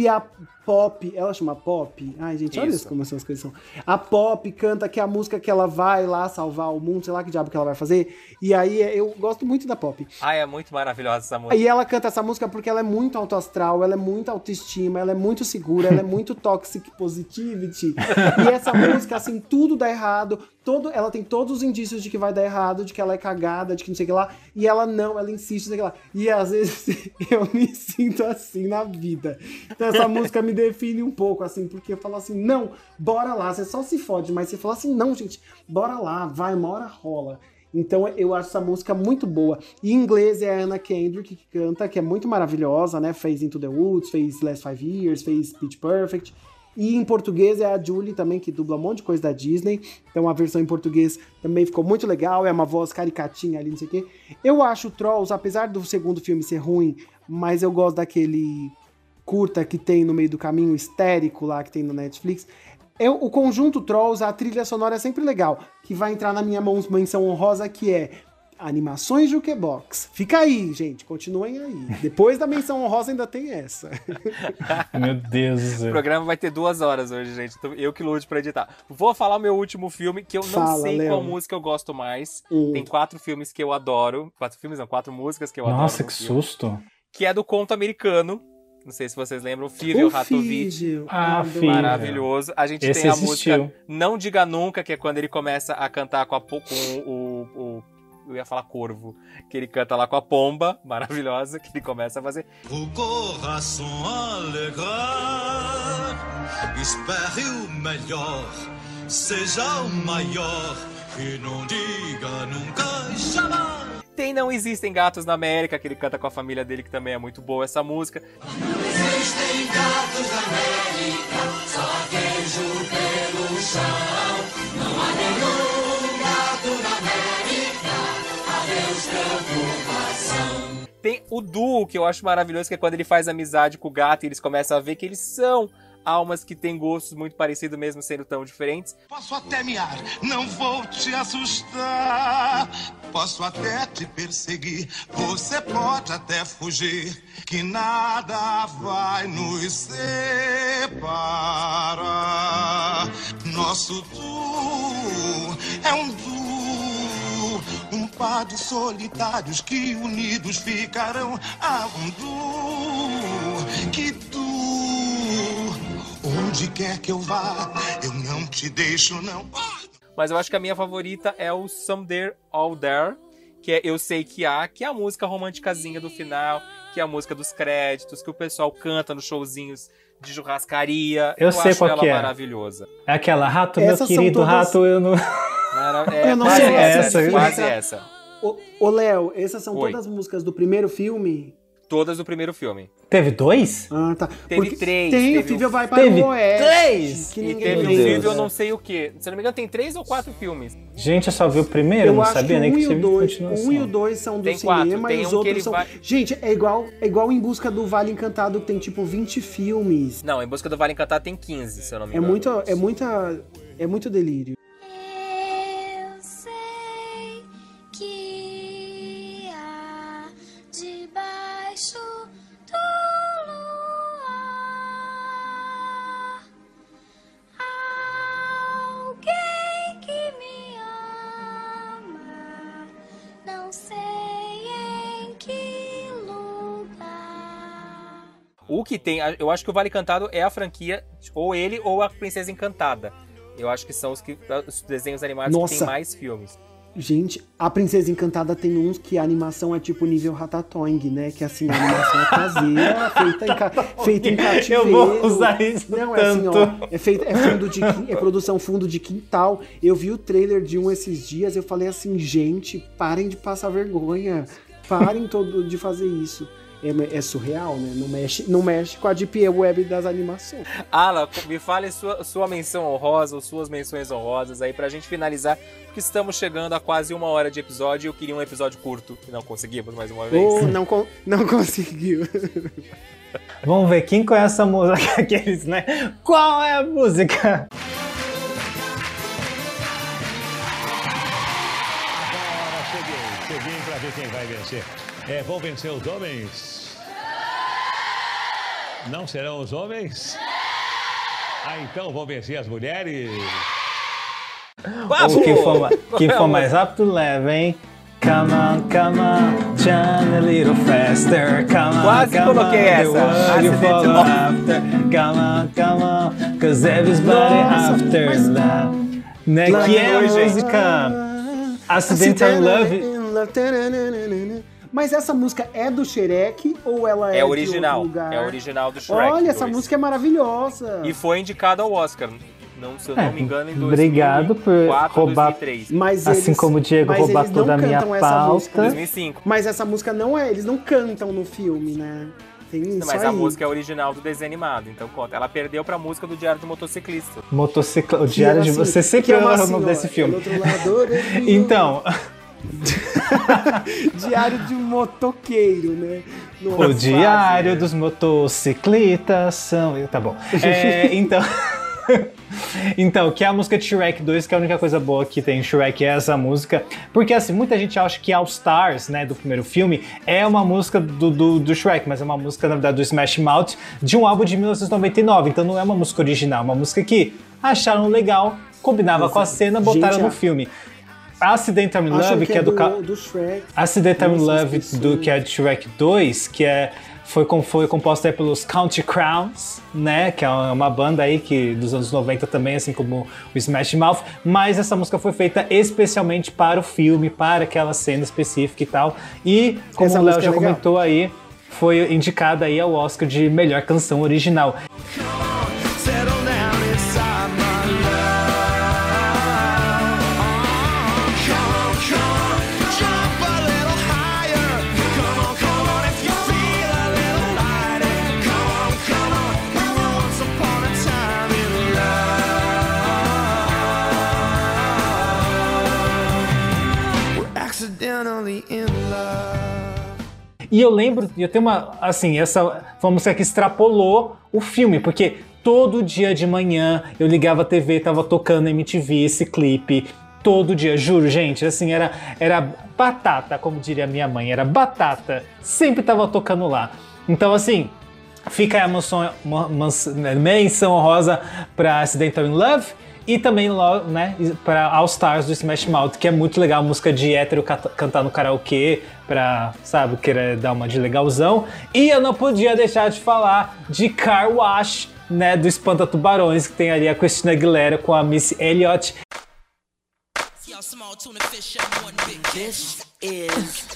Que a Pop, ela chama Pop? Ai, gente, olha Isso. isso como são as coisas são. A Pop canta que é a música que ela vai lá salvar o mundo, sei lá que diabo que ela vai fazer. E aí é- eu gosto muito da Pop. Ah, é muito maravilhosa essa música. E ela canta essa música porque ela é muito alto astral, ela é muito autoestima, ela é muito segura, ela é muito toxic positivity. e essa música, assim, tudo dá errado, todo, ela tem todos os indícios de que vai dar errado, de que ela é cagada, de que não sei o que lá. E ela não, ela insiste, não sei o que lá. E às vezes eu me sinto assim na vida. Então essa música me define um pouco, assim, porque eu falo assim, não, bora lá, você só se fode, mas você fala assim, não, gente, bora lá, vai, uma hora rola. Então eu acho essa música muito boa. E em inglês é a Anna Kendrick que canta, que é muito maravilhosa, né? Fez Into the Woods, fez Last Five Years, fez Pitch Perfect. E em português é a Julie também, que dubla um monte de coisa da Disney. Então a versão em português também ficou muito legal, é uma voz caricatinha ali, não sei o quê. Eu acho Trolls, apesar do segundo filme ser ruim, mas eu gosto daquele curta que tem no meio do caminho, histérico lá, que tem no Netflix. Eu, o conjunto Trolls, a trilha sonora é sempre legal, que vai entrar na minha mão- menção honrosa, que é Animações Jukebox. Fica aí, gente, continuem aí. Depois da menção honrosa ainda tem essa. Meu Deus do O programa vai ter duas horas hoje, gente. Então, Eu que lute pra editar. Vou falar meu último filme, que eu não Fala, sei qual música eu gosto mais. Hum. Tem quatro filmes que eu adoro. Quatro filmes, não, quatro músicas que eu adoro. Nossa, no que filme, susto. Que é do conto americano. Não sei se vocês lembram. O Fível O Ratovich. Ah. Fígio. Maravilhoso. A gente Esse tem a existiu. música Não Diga Nunca, que é quando ele começa a cantar com, a, com o, o- Eu ia falar corvo. Que ele canta lá com a pomba, maravilhosa, que ele começa a fazer. O coração alegrar, espere o melhor, seja o maior e não diga nunca jamais. Tem Não Existem Gatos na América, que ele canta com a família dele, que também é muito boa essa música. Existem gatos na América, só queijo pelo chão. O duo, que eu acho maravilhoso, que é quando ele faz amizade com o gato e eles começam a ver que eles são almas que têm gostos muito parecidos, mesmo sendo tão diferentes. Posso até miar, não vou te assustar. Posso até te perseguir, você pode até fugir, que nada vai nos separar. Nosso duo é um duo Um par de solitários que unidos ficarão a um duo que tu. Onde quer que eu vá, eu não te deixo, não. Mas eu acho que a minha favorita é o Someday All There, que é Eu Sei Que Há, que é a música românticazinha do final, que é a música dos créditos, que o pessoal canta nos showzinhos de churrascaria. Eu sei acho qual ela que é. maravilhosa. É aquela rato, meu Essas são querido todas- rato, eu não. Mara- É Eu não quase sei essa, essa. quase essa. Ô, ô, Léo, essas são Oi. todas músicas do primeiro filme? Todas do primeiro filme. Teve dois? Ah, tá. Teve Porque três, Tem, teve o Fível um- vai para Teve o Oeste. três? Que E teve um vídeo, eu não sei o quê. Se eu não me engano, tem três ou quatro filmes. Gente, eu só vi o primeiro, Eu não sabia que nem um que e o tinha dois, continuação. um e o dois são do Tem quatro, cinema tem e os um outros são. vai- Gente, é igual, é igual em busca do Vale Encantado que tem tipo 20 filmes. Não, Em Busca do Vale Encantado tem 15, se eu não me É engano. muito, é muita, é muito delírio. Tem, eu acho que o Vale Encantado é a franquia, ou ele ou a Princesa Encantada. Eu acho que são os, que, os desenhos animados que Nossa. tem mais filmes. Gente, a Princesa Encantada tem uns que a animação é tipo nível Ratatouille, né? Que assim, a animação é caseira, feita em, ca... feita em cativeiro. Eu vou usar isso Não, é assim, ó. É, feito, é, fundo de, é produção fundo de quintal. Eu vi o trailer de um esses dias, eu falei assim, gente, parem de passar vergonha. Parem todo de fazer isso. É, é surreal, né? Não mexe, não mexe com a Deep Web das animações. Ala, me fale sua, sua menção honrosa ou suas menções honrosas aí pra gente finalizar, porque estamos chegando a quase uma hora de episódio e eu queria um episódio curto, e não conseguimos mais uma vez. Ou não, con- não conseguiu. Vamos ver quem conhece a música aqueles, né? Qual é a música? Agora cheguei, cheguei pra ver quem vai vencer. É, vão vencer os homens? Não serão os homens? Ah, então vão vencer as mulheres? Ou quem for, quem for mais rápido leva, hein? Come on, come on, John, a little faster. Come on, Quase come coloquei on, essa. world you follow after. Come on, come on, cause everybody Nossa, after mas- love. Né? Que é a música Accidental Love. Mas essa música é do Shrek ou ela é, É de original, outro lugar? é original do Shrek Olha, essa 2. música é maravilhosa. E foi indicado ao Oscar, não, se eu não É, me engano, em 2004, obrigado por roubar- 2003. Mas Assim eles- como o Diego mas roubar eles não toda a minha cantam essa pauta. música. 2005. Mas essa música não é, eles não cantam no filme, né? Tem isso Mas aí. a música é original do desenho animado, então conta. Ela perdeu pra música do Diário do Motociclista. Motocicla... O Diário de assim, Você sempre que é uma é o assim, nome ó, desse filme. outro lado, né? Então, Diário de um motoqueiro, né? O. Diário dos Motociclistas são. Tá bom. É, então. Então, que é a música de Shrek 2, que é a única coisa boa que tem em Shrek é essa música. Porque, assim, muita gente acha que All Stars, né, do primeiro filme, é uma música do, do, do Shrek, mas é uma música, na verdade, do Smash Mouth, de um álbum de 1999. Então não é uma música original, é uma música que acharam legal, combinava com a cena, botaram Gente, no a- filme. Accidental Love, que, é do, do, ca- do Shrek. Accidental Love, do, que é de Shrek 2, que é, foi, foi composta pelos Country Crowns, né? Que é uma banda aí que dos anos 90 também, assim como o Smash Mouth. Mas essa música foi feita especialmente para o filme, para aquela cena específica e tal. E, como Essa o Léo música já é comentou aí, foi indicada aí ao Oscar de melhor canção original. Accidentally in love. E eu lembro, eu tenho uma, assim, essa uma música que extrapolou o filme, porque todo dia de manhã eu ligava a TV, tava tocando MTV esse clipe, todo dia, juro, gente, assim, era, era batata, como diria minha mãe, era batata, sempre tava tocando lá. Então, assim, fica a uma- uma- menção honrosa pra Accidental in Love, E também, né, pra All Stars do Smash Mouth, que é muito legal, música de hétero cantar no karaokê, pra, sabe, querer dar uma de legalzão. E eu não podia deixar de falar de Car Wash, né, do Espanta Tubarões, que tem ali a Christina Aguilera com a Miss Elliott. This is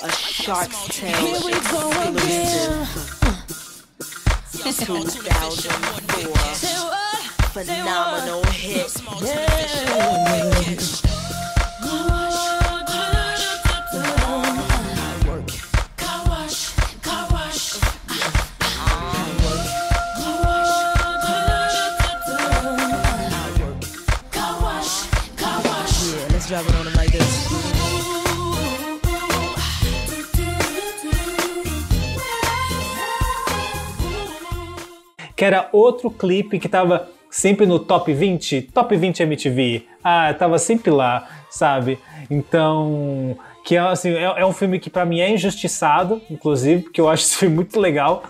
a Shark's Tale Here we go again. exclusive 2004 phenomenal hit. Yeah, let's drop it on them like this. que era outro clipe que tava sempre no top 20, top 20 MTV. Ah, tava sempre lá, sabe? Então, que é assim, é, é um filme que pra mim é injustiçado, inclusive, porque eu acho esse filme muito legal,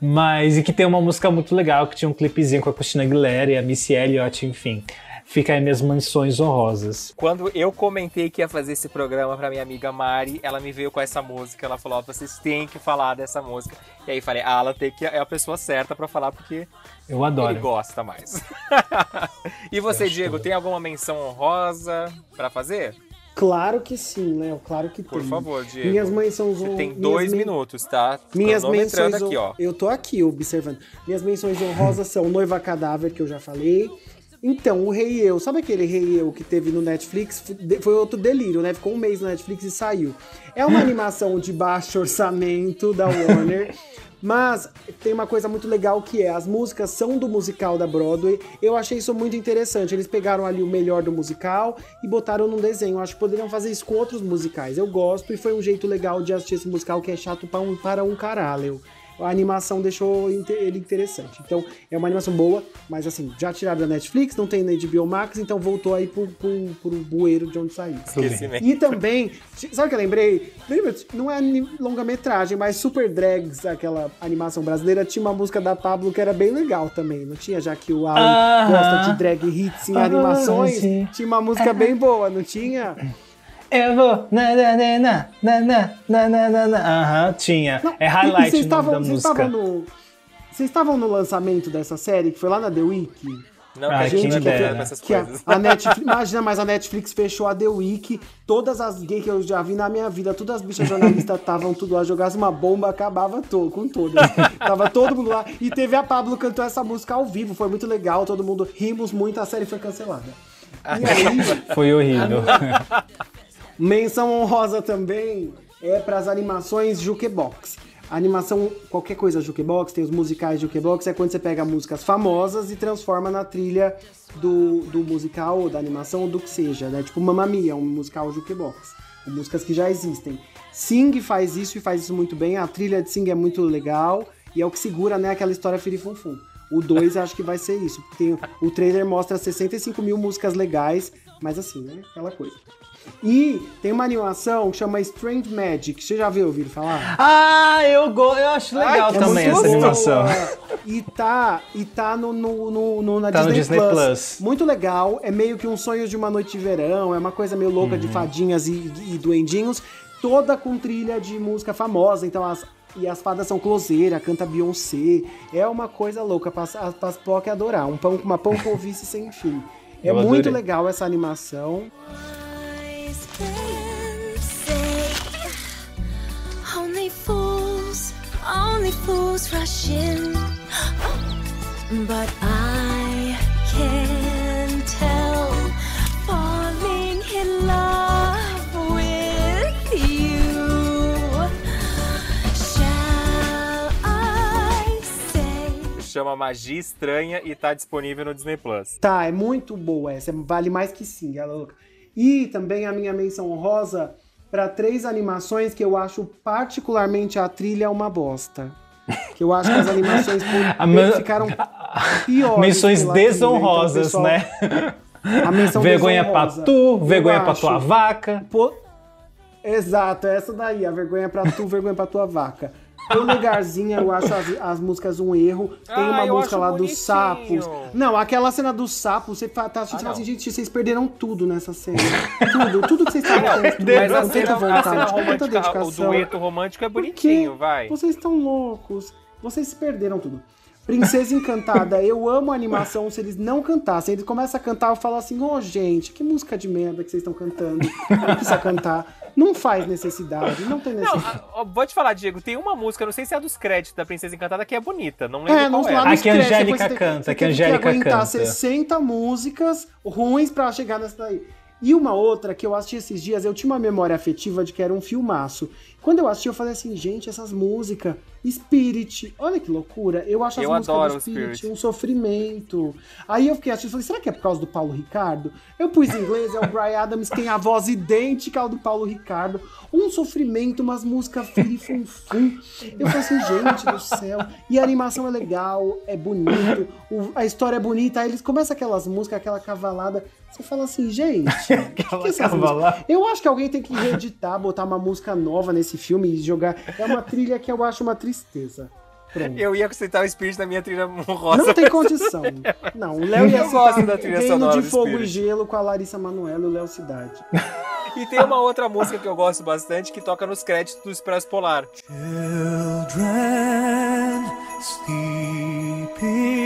mas e que tem uma música muito legal, que tinha um clipezinho com a Christina Aguilera e a Missy Elliott, enfim. Fica aí minhas menções honrosas. Quando eu comentei que ia fazer esse programa pra minha amiga Mari, ela me veio com essa música. Ela falou: ó, vocês têm que falar dessa música. E aí falei: ah, ela tem que é a pessoa certa pra falar porque Eu adoro. ele gosta mais. e você, Diego, tem alguma menção honrosa pra fazer? Claro que sim, Léo, claro que Por tem. favor, Diego. Minhas mães são Você tem dois men- minutos, tá? Minhas menções aqui, ó. Eu tô aqui observando. Minhas menções honrosas são Noiva Cadáver, que eu já falei. Então, o Rei Eu, sabe aquele Rei Eu que teve no Netflix? Foi outro delírio, né? Ficou um mês no Netflix e saiu. É uma animação de baixo orçamento da Warner. Mas tem uma coisa muito legal que é, as músicas são do musical da Broadway. Eu achei isso muito interessante. Eles pegaram ali o melhor do musical e botaram num desenho. Eu acho que poderiam fazer isso com outros musicais. Eu gosto e foi um jeito legal de assistir esse musical que é chato para um, para um caralho. A animação deixou ele interessante. Então, é uma animação boa, mas assim, já tiraram da Netflix, não tem na HBO Max, então voltou aí pro, pro, pro bueiro de onde saiu. E também, sabe o que eu lembrei? Não é longa-metragem, mas Super Drags, aquela animação brasileira, tinha uma música da Pablo que era bem legal também, não tinha? Já que o Alan gosta de drag hits em animações, sim. tinha uma música bem boa, não tinha? Eu vou. Na, na, na, na, na, na, na, na, na, na. Aham, tinha. é E- e highlight vocês estavam- da vocês música. estavam no. Vocês estavam no lançamento dessa série, que foi lá na The Week? Não, Ah, que a gente quem não é dera. com essas Que a, a Netflix, imagina, mas a Netflix fechou a The Week. Todas as gays que eu já vi na minha vida, todas as bichas jornalistas estavam tudo lá, jogasse uma bomba, acabava to, com todas. Tava todo mundo lá. E teve a Pablo cantou essa música ao vivo, foi muito legal, todo mundo rimos muito, a série foi cancelada. E aí, Foi horrível. Menção honrosa também é para as animações Jukebox. A animação, qualquer coisa Jukebox, tem os musicais Jukebox, é quando você pega músicas famosas e transforma na trilha do, do musical, ou da animação, ou do que seja, né? Tipo Mamma Mia, um musical Jukebox. Músicas que já existem. Sing faz isso e faz isso muito bem. A trilha de Sing é muito legal e é o que segura, né, aquela história firifunfum. O 2 acho que vai ser isso. Tem, o trailer mostra 65 mil músicas legais, mas assim, né? Aquela coisa. E tem uma animação que chama Strange Magic. Você já viu ouvido falar? Ah, eu, go... eu acho legal É também essa animação. E tá, e tá no, no, no- no- na Tá no Disney, Disney Plus. Plus. Muito legal. É meio que um sonho de uma noite de verão. É uma coisa meio louca Uhum. de fadinhas e, e duendinhos. Toda com trilha de música famosa. Então as. E as fadas são closeira, canta Beyoncé. É uma coisa louca pra, pra POC adorar. Um pão com uma pão com vice sem fim. É muito legal essa animação. Chama Magia Estranha e tá disponível no Disney Plus. Tá, é muito boa essa, vale mais que sim, ela é louca. E também a minha menção honrosa para três animações que eu acho particularmente a trilha uma bosta. Que eu acho que as animações por- ficaram piores. Menções então, desonrosas, pessoal, né? A menção vergonha desonrosa. pra tu, Eu vergonha pra tua vaca. Pô, Exato, é essa daí, a vergonha pra tu, vergonha pra tua vaca. Polegarzinha, eu acho as, as músicas um erro. Tem Ah, uma eu música lá dos bonitinho. sapos. Não, aquela cena dos sapos, você tá assistindo Ah, assim, gente, vocês perderam tudo nessa cena. tudo, tudo que vocês estavam Não, construindo mas a cena, a vontade, cena com tanta romântica, o dueto romântico é bonitinho, vai. Vocês estão loucos. Vocês perderam tudo. Princesa Encantada, eu amo a animação se eles não cantassem. Eles começam a cantar, eu falo assim, ô gente, que música de merda que vocês estão cantando. Não precisa cantar. Não faz necessidade, não tem Não, necessidade. ó, vou te falar, Diego, tem uma música, não sei se é a dos créditos da Princesa Encantada, que é bonita, não lembro É, não, qual lá é. nos A que Angélica tem- canta, que a Angélica aguentar canta. 60 músicas ruins pra chegar nessa daí. E uma outra que eu assisti esses dias, eu tinha uma memória afetiva de que era um filmaço. Quando eu assisti, eu falei assim, gente, essas músicas, Spirit, olha que loucura. Eu acho as Eu músicas adoro do Spirit, Spirit. um sofrimento. Aí eu fiquei assistindo, falei, será que é por causa do Paulo Ricardo? Eu pus em inglês, é o Brian Adams, tem a voz idêntica ao do Paulo Ricardo. Um sofrimento, umas músicas fum Eu falei assim, gente do céu. E a animação é legal, é bonito, o- a história é bonita. Aí eles começam aquelas músicas, aquela cavalada. Você fala assim, gente, que que é eu acho que alguém tem que reeditar, botar uma música nova nesse filme e jogar. É uma trilha que eu acho uma tristeza. Pronto. Eu ia citar o Spirit na minha trilha rosa. Não tem condição. Não, o Léo ia citar da trilha sonora de Fogo Spirit. e Gelo com a Larissa Manoela e o Léo Cidade. E tem uma outra música que eu gosto bastante que toca nos créditos do Expresso Polar. Children sleeping,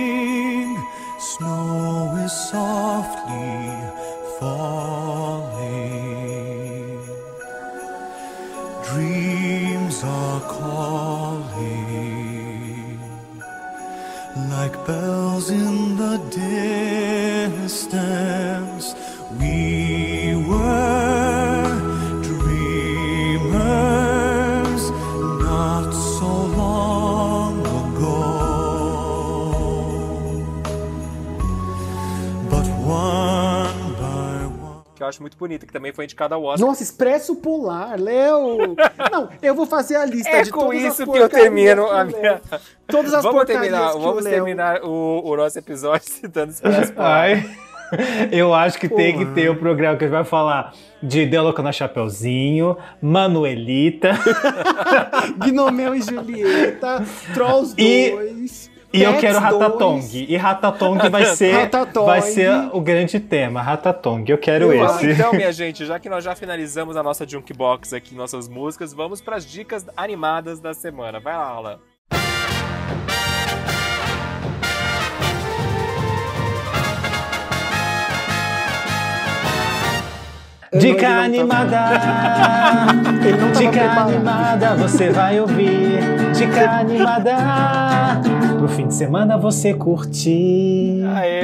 snow is softly falling. Are calling like bells in the distance. Eu acho muito bonita, que também foi indicada ao Oscar. Nossa, Expresso Polar, Léo! Não, eu vou fazer a lista É de com todas as isso que eu termino o a minha. Todas as vamos porcarias terminar, que o vamos Léo- terminar o, o nosso episódio citando Expresso Polar. Ai, eu acho que tem que ter o programa que a gente vai falar de Deloca na Chapeuzinho, Manuelita. Gnomeu e Julieta, Trolls E- 2. E eu quero 2. Ratatong. E Ratatong vai ser, Ratatong. vai ser o grande tema. Ratatong. Eu quero Vamos esse. então, minha gente, já que nós já finalizamos a nossa Junkbox aqui, nossas músicas, vamos para as dicas animadas da semana. Vai lá, Alan. Dica tá- animada! Dica preparado. animada, você vai ouvir. Dica animada! Pro fim de semana você curtir. Aê!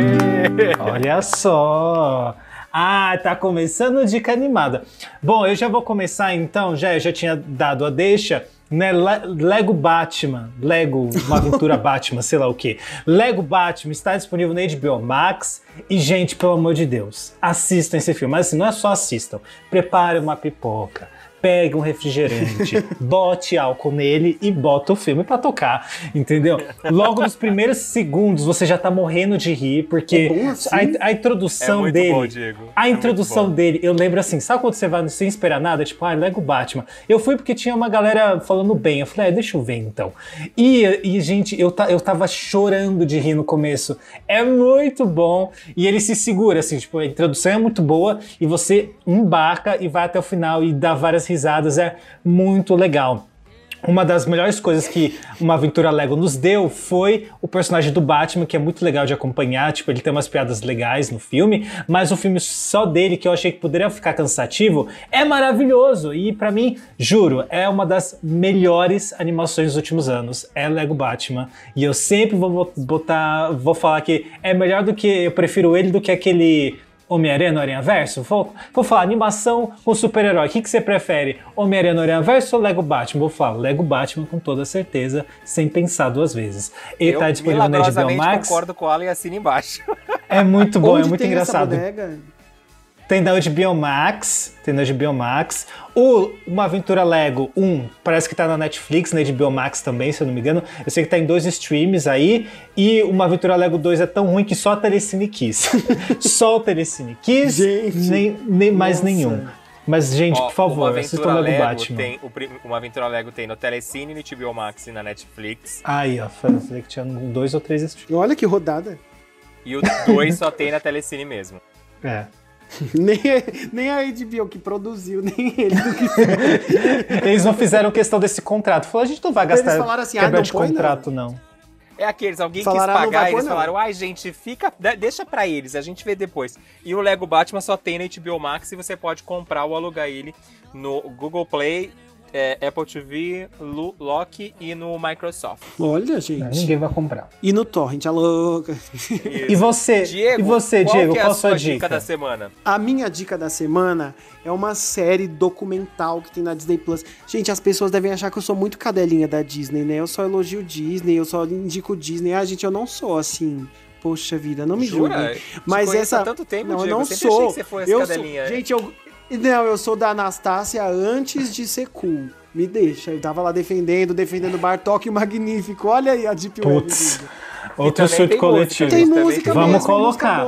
Olha só! Ah, tá começando dica animada. Bom, eu já vou começar então, já eu já tinha dado a deixa, né? Le- Lego Batman, Lego, uma aventura Batman, sei lá o que. Lego Batman está disponível na HBO Max e gente, pelo amor de Deus, assistam esse filme. Mas assim, não é só assistam, prepare uma pipoca. Pegue um refrigerante, bote álcool nele e bota o filme pra tocar, entendeu? Logo nos primeiros segundos você já tá morrendo de rir, porque É bom assim? a, a introdução É muito dele. bom, Diego. A É muito introdução bom. dele, eu lembro assim, sabe quando você vai sem esperar nada? Tipo, ah, Lego Batman. Eu fui porque tinha uma galera falando bem. Eu falei, ah, deixa eu ver então. E, e gente, eu, ta, eu tava chorando de rir no começo. É muito bom. E ele se segura, assim, tipo, a introdução é muito boa e você embarca e vai até o final e dá várias risadas. É muito legal. Uma das melhores coisas que uma aventura Lego nos deu foi o personagem do Batman, que é muito legal de acompanhar. Tipo, ele tem umas piadas legais no filme, mas o filme só dele, que eu achei que poderia ficar cansativo, é maravilhoso. E pra mim, juro, é uma das melhores animações dos últimos anos. É Lego Batman. E eu sempre vou botar, vou falar que é melhor do que eu prefiro ele do que aquele Homem-Aranha no Aranha Verso? Vou, vou falar animação com super-herói. O que, que você prefere? Homem-Aranha no Aranha Verso ou Lego Batman? Vou falar Lego Batman com toda certeza, sem pensar duas vezes. Ele eu tá disponível na HBO milagrosamente Max. concordo com o Alan e assino embaixo. É muito bom, Onde é muito tem engraçado. Essa bodega? Tem na HBO Max, tem na HBO Max. O Uma Aventura Lego 1, parece que tá na Netflix, na HBO Max também, se eu não me engano. Eu sei que tá em dois streams aí. E Uma Aventura Lego 2 é tão ruim que só a Telecine quis. só o Telecine quis, Gente, nem, nem mais nenhum. Mas, gente, Ó, por favor, uma assistam aventura logo Lego Batman. tem o uma aventura Lego tem no Telecine, no HBO Max e na Netflix. Aí, ó, falei que tinha dois ou três streams. Olha que rodada. E o 2 só tem na Telecine mesmo. É. nem, nem a HBO que produziu, nem eles não Eles não fizeram questão desse contrato. Falou, a gente não vai Eles gastar falaram assim, ah, não de põe, não. contrato, não. É aqueles, alguém Falaram, quis "Ah, pagar pôr, eles não." falaram, ai gente, fica, de- deixa pra eles, a gente vê depois. E o Lego Batman só tem na HBO Max e você pode comprar ou alugar ele no Google Play, é, Apple TV, Lu- Lock e no Microsoft. Olha, gente. Ninguém vai comprar. E no Torrent, a louca. E você? Diego, e você, qual Diego? que é qual a a sua dica? dica da semana? A minha dica da semana é uma série documental que tem na Disney Plus. Gente, as pessoas devem achar que eu sou muito cadelinha da Disney, né? Eu só elogio Disney, eu só indico Disney. Ah, gente, eu não sou assim. Poxa vida, não me julguem. Mas essa há tanto tempo, não, eu Diego. não Eu sempre sou. achei que você fosse eu cadelinha. Sou... Gente, eu não, eu sou da Anastácia antes de ser cool. Me deixa. Eu tava lá defendendo, defendendo Bartok e Magnífico. Olha aí a Deep Web. Putz. amigo. Outro também surto coletivo. Tem música Vamos mesmo, colocar.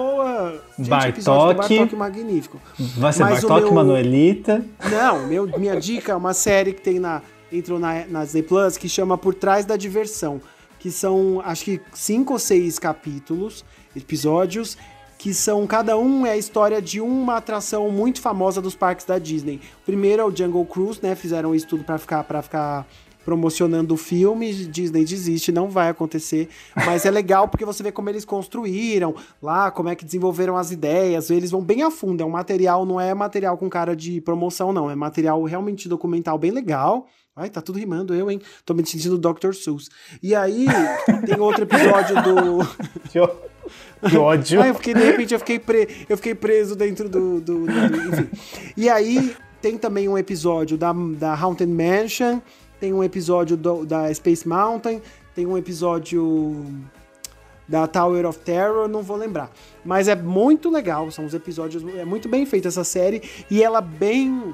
Gente, Bartok. Bartok Magnífico. Vai ser Mas Bartok, meu- Manuelita. Não, meu, minha dica é uma série que tem na entrou na, na Disney Plus que chama Por Trás da Diversão, que são acho que cinco ou seis capítulos, episódios que são cada um é a história de uma atração muito famosa dos parques da Disney. O primeiro é o Jungle Cruise, né? Fizeram isso tudo para ficar para ficar promocionando o filme, Disney desiste, não vai acontecer, mas é legal porque você vê como eles construíram lá, como é que desenvolveram as ideias, eles vão bem a fundo, é um material, não é material com cara de promoção não, é material realmente documental bem legal, Ai, tá tudo rimando, eu, hein? Tô me sentindo Dr. Seuss. E aí, tem outro episódio do... Que ódio. Ai, eu fiquei, de repente, eu fiquei, pre... eu fiquei preso dentro do, do, do- Enfim. E aí, tem também um episódio da, da Haunted Mansion, tem um episódio do- da Space Mountain, tem um episódio da Tower of Terror, não vou lembrar. Mas é muito legal, são os episódios, é muito bem feita essa série e ela bem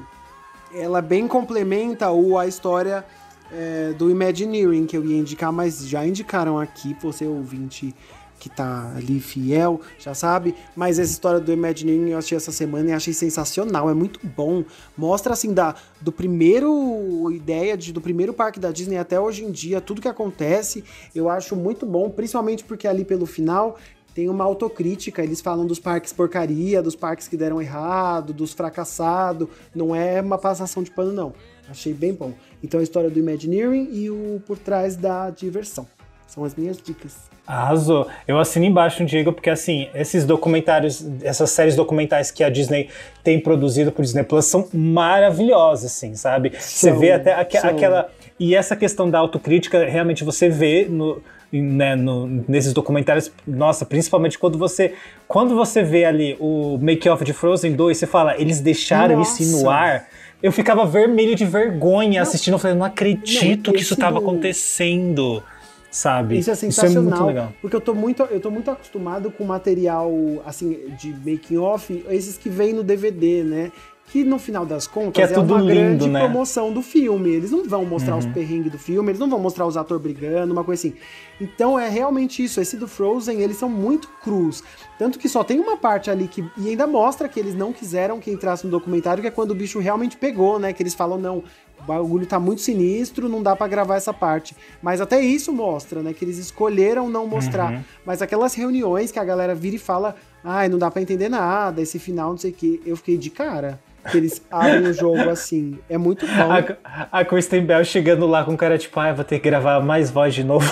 ela bem complementa o, a história é, do Imagineering que eu ia indicar, mas já indicaram aqui, você ouvinte que tá ali fiel, já sabe, mas essa história do Imagineering eu achei essa semana e achei sensacional, é muito bom, mostra assim da, do primeiro ideia de, do primeiro parque da Disney até hoje em dia, tudo que acontece, eu acho muito bom, principalmente porque ali pelo final tem uma autocrítica, eles falam dos parques porcaria, dos parques que deram errado, dos fracassados, não é uma passação de pano não. Achei bem bom. Então a história do Imagineering e o por trás da diversão. São as minhas dicas. Arrasou. Eu assino embaixo, Diego, porque assim, esses documentários, essas séries documentais que a Disney tem produzido pro Disney Plus são maravilhosas, assim, sabe? Você São, vê até aque- são. aquela. E essa questão da autocrítica, realmente você vê no. Né, no- nesses documentários, nossa, principalmente quando você quando você vê ali o make-off de Frozen 2, você fala, eles deixaram isso Nossa. no ar. Eu ficava vermelho de vergonha assistindo, eu falei, não acredito Não, que isso estava do- acontecendo, sabe? Isso é Isso é sensacional, muito legal. porque eu tô muito, eu tô muito acostumado com material assim de making off, esses que vêm no DVD, né? Que no final das contas Que é tudo uma lindo, grande né? promoção do filme. Eles não vão mostrar os Uhum. perrengues do filme, eles não vão mostrar os atores brigando, uma coisa assim. Então é realmente isso. Esse do Frozen, eles são muito crus. Tanto que só tem uma parte ali que. E ainda mostra que eles não quiseram que entrasse no documentário, que é quando o bicho realmente pegou, né? Que eles falam, não, o bagulho tá muito sinistro, não dá pra gravar essa parte. Mas até isso mostra, né? Que eles escolheram não mostrar. Uhum. Mas aquelas reuniões que a galera vira e fala, ai, não dá pra entender nada, esse final, não sei o quê. Eu fiquei de cara. Que eles abrem o jogo assim. É muito bom. A, a Kristen Bell chegando lá com cara tipo, ah, vou ter que gravar mais voz de novo.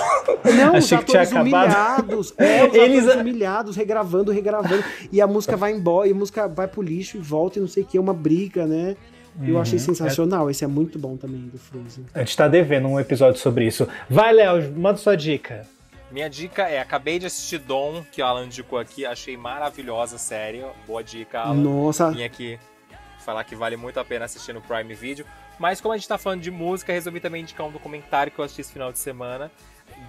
Não, os Achei que tinha atores acabado. humilhados. É, os Eles- humilhados, regravando, regravando. E a música vai embora, e a música vai pro lixo e volta e não sei o que, é uma briga, né? Eu Uhum. achei sensacional. Esse é muito bom também do Frozen. A gente tá devendo um episódio sobre isso. Vai, Léo, manda sua dica. Minha dica é, acabei de assistir Dom, que o Alan indicou aqui, achei maravilhosa a série. Boa dica, Alan. Nossa. Vim aqui falar que vale muito a pena assistir no Prime Video. Mas como a gente tá falando de música, resolvi também indicar um documentário que eu assisti esse final de semana.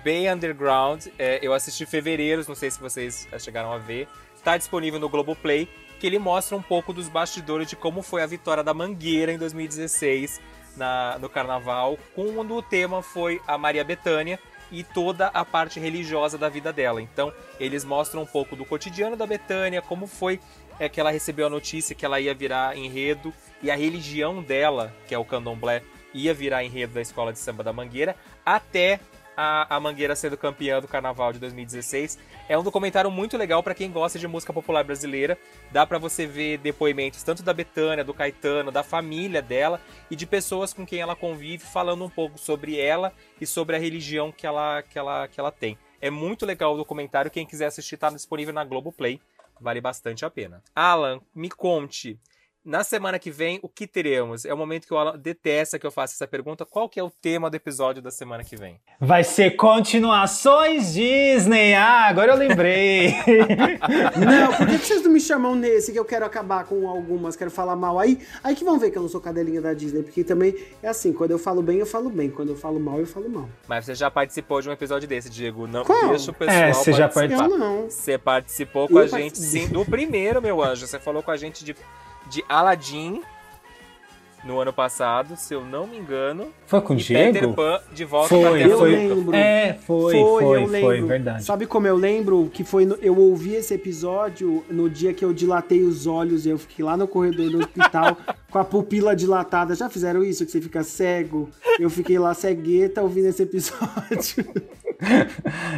Bay Underground, é, eu assisti em fevereiro, não sei se vocês chegaram a ver. Está disponível no Globoplay, que ele mostra um pouco dos bastidores de como foi a vitória da Mangueira em 2016 na, no Carnaval, quando o tema foi a Maria Bethânia, e toda a parte religiosa da vida dela. Então, eles mostram um pouco do cotidiano da Betânia, como foi é, que ela recebeu a notícia que ela ia virar enredo e a religião dela, que é o candomblé, ia virar enredo da escola de samba da Mangueira, até a, a Mangueira sendo campeã do Carnaval de 2016. É um documentário muito legal para quem gosta de música popular brasileira. Dá para você ver depoimentos tanto da Betânia, do Caetano, da família dela e de pessoas com quem ela convive, falando um pouco sobre ela e sobre a religião que ela, que ela, que ela tem. É muito legal o documentário. Quem quiser assistir, está disponível na Globoplay. Vale bastante a pena. Alan, me conte. Na semana que vem, o que teremos? É o momento que o Alan detesta que eu faça essa pergunta. Qual que é o tema do episódio da semana que vem? Vai ser continuações Disney. Ah, agora eu lembrei. Não, por que vocês não me chamam nesse que eu quero acabar com algumas, quero falar mal? Aí, aí que vão ver que eu não sou cadelinha da Disney, porque também é assim, quando eu falo bem, eu falo bem, quando eu falo mal, eu falo mal. Mas você já participou de um episódio desse, Diego. Não Qual? deixa o pessoal É, você já participar. Eu não. Você participou com Eu a gente, participei. sim, do primeiro, meu anjo. Você falou com a gente de, de Aladdin no ano passado, se eu não me engano. Foi com o Diego? Peter Pan de volta Foi, pra Terra Eu foi. lembro. É, foi, Foi, foi, eu foi, lembro. verdade. Sabe como eu lembro? Que foi. no- eu ouvi esse episódio no dia que eu dilatei os olhos e eu fiquei lá no corredor do hospital com a pupila dilatada. Já fizeram isso? Que você fica cego? Eu fiquei lá cegueta ouvindo esse episódio.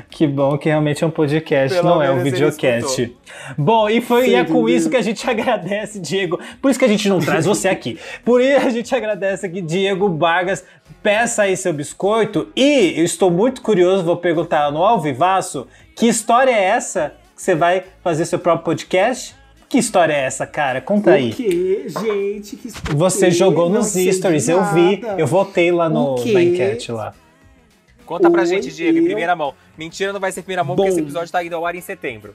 Que bom que realmente é um podcast, Pelo não é um videocast. Bom, e, foi, e é com isso que a gente agradece, Diego. Por isso que a gente não traz você aqui. Por isso a gente agradece aqui, Diego Vargas. Peça aí seu biscoito. E eu estou muito curioso, vou perguntar no Alvivaço, que história é essa que você vai fazer seu próprio podcast? Que história é essa, cara? Conta aí. O quê? Gente, que Você que? jogou Não nos stories, eu vi. Eu votei lá no, na enquete lá. Conta pra Oi, gente, Diego, em primeira mão. Mentira, não vai ser em primeira mão, Bom. porque esse episódio tá indo ao ar em setembro.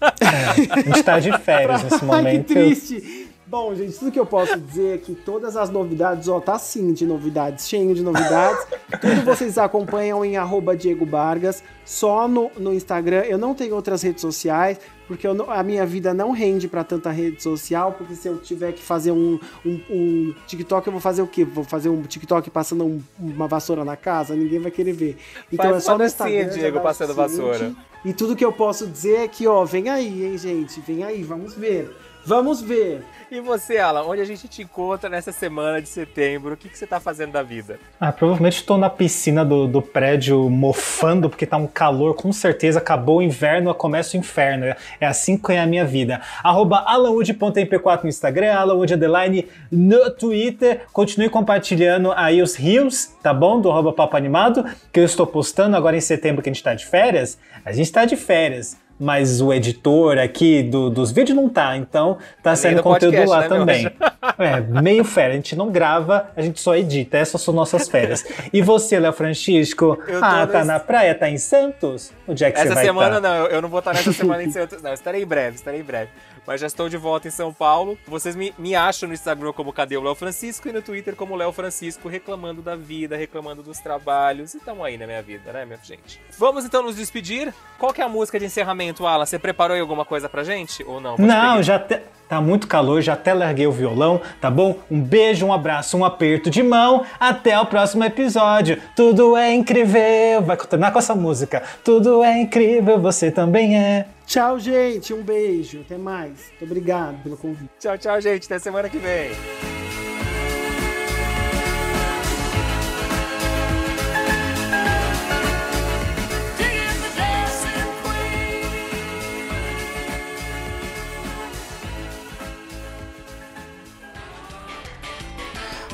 A gente tá de férias nesse Ai, que momento. triste. Bom, gente, tudo que eu posso dizer é que todas as novidades, ó, tá sim de novidades, cheio de novidades. Tudo vocês acompanham em arroba Diego Vargas, só no, no Instagram. Eu não tenho outras redes sociais, porque não- a minha vida não rende pra tanta rede social, porque se eu tiver que fazer um, um, um TikTok, eu vou fazer o quê? Vou fazer um TikTok passando um- uma vassoura na casa? Ninguém vai querer ver. Então Faz é só no Instagram. Diego, o passando vassoura. E tudo que eu posso dizer é que, ó, vem aí, hein, gente? Vem aí, vamos ver. Vamos ver. E você, Alan, onde a gente te encontra nessa semana de setembro? O que, que você tá fazendo da vida? Ah, provavelmente estou na piscina do, do prédio mofando porque tá um calor, com certeza acabou o inverno, começa o inferno. É, é assim que é a minha vida. Arroba alanwood.mp4 no Instagram, alanwood no Twitter. Continue compartilhando aí os rios, tá bom? Do arroba papo animado, que eu estou postando agora em setembro que a gente tá de férias. A gente tá de férias. Mas o editor aqui do- dos vídeos não tá, então tá saindo do conteúdo podcast, lá né, meu também. É, meio férias. A gente não grava, a gente só edita. Essas são nossas férias. E você, Léo Francisco? Eu Ah, tá nesse- na praia? Tá em Santos? Onde é que você Essa vai semana tá? não, eu, eu não vou estar nessa semana em Santos, não. Estarei em breve, estarei em breve. Mas já estou de volta em São Paulo. Vocês me, me acham no Instagram como Cadê o Léo Francisco e no Twitter como Léo Francisco, reclamando da vida, reclamando dos trabalhos. E tamo aí na minha vida, né, minha gente? Vamos então nos despedir. Qual que é a música de encerramento, Alan? Você preparou aí alguma coisa pra gente? Ou não? Te Não, já te- tá muito calor, já até larguei o violão, tá bom? Um beijo, um abraço, um aperto de mão. Até o próximo episódio. Tudo é incrível. Vai continuar com essa música. Tudo é incrível, você também é. Tchau, gente. Um beijo. Até mais. Muito obrigado pelo convite. Tchau, tchau, gente. Até semana que vem.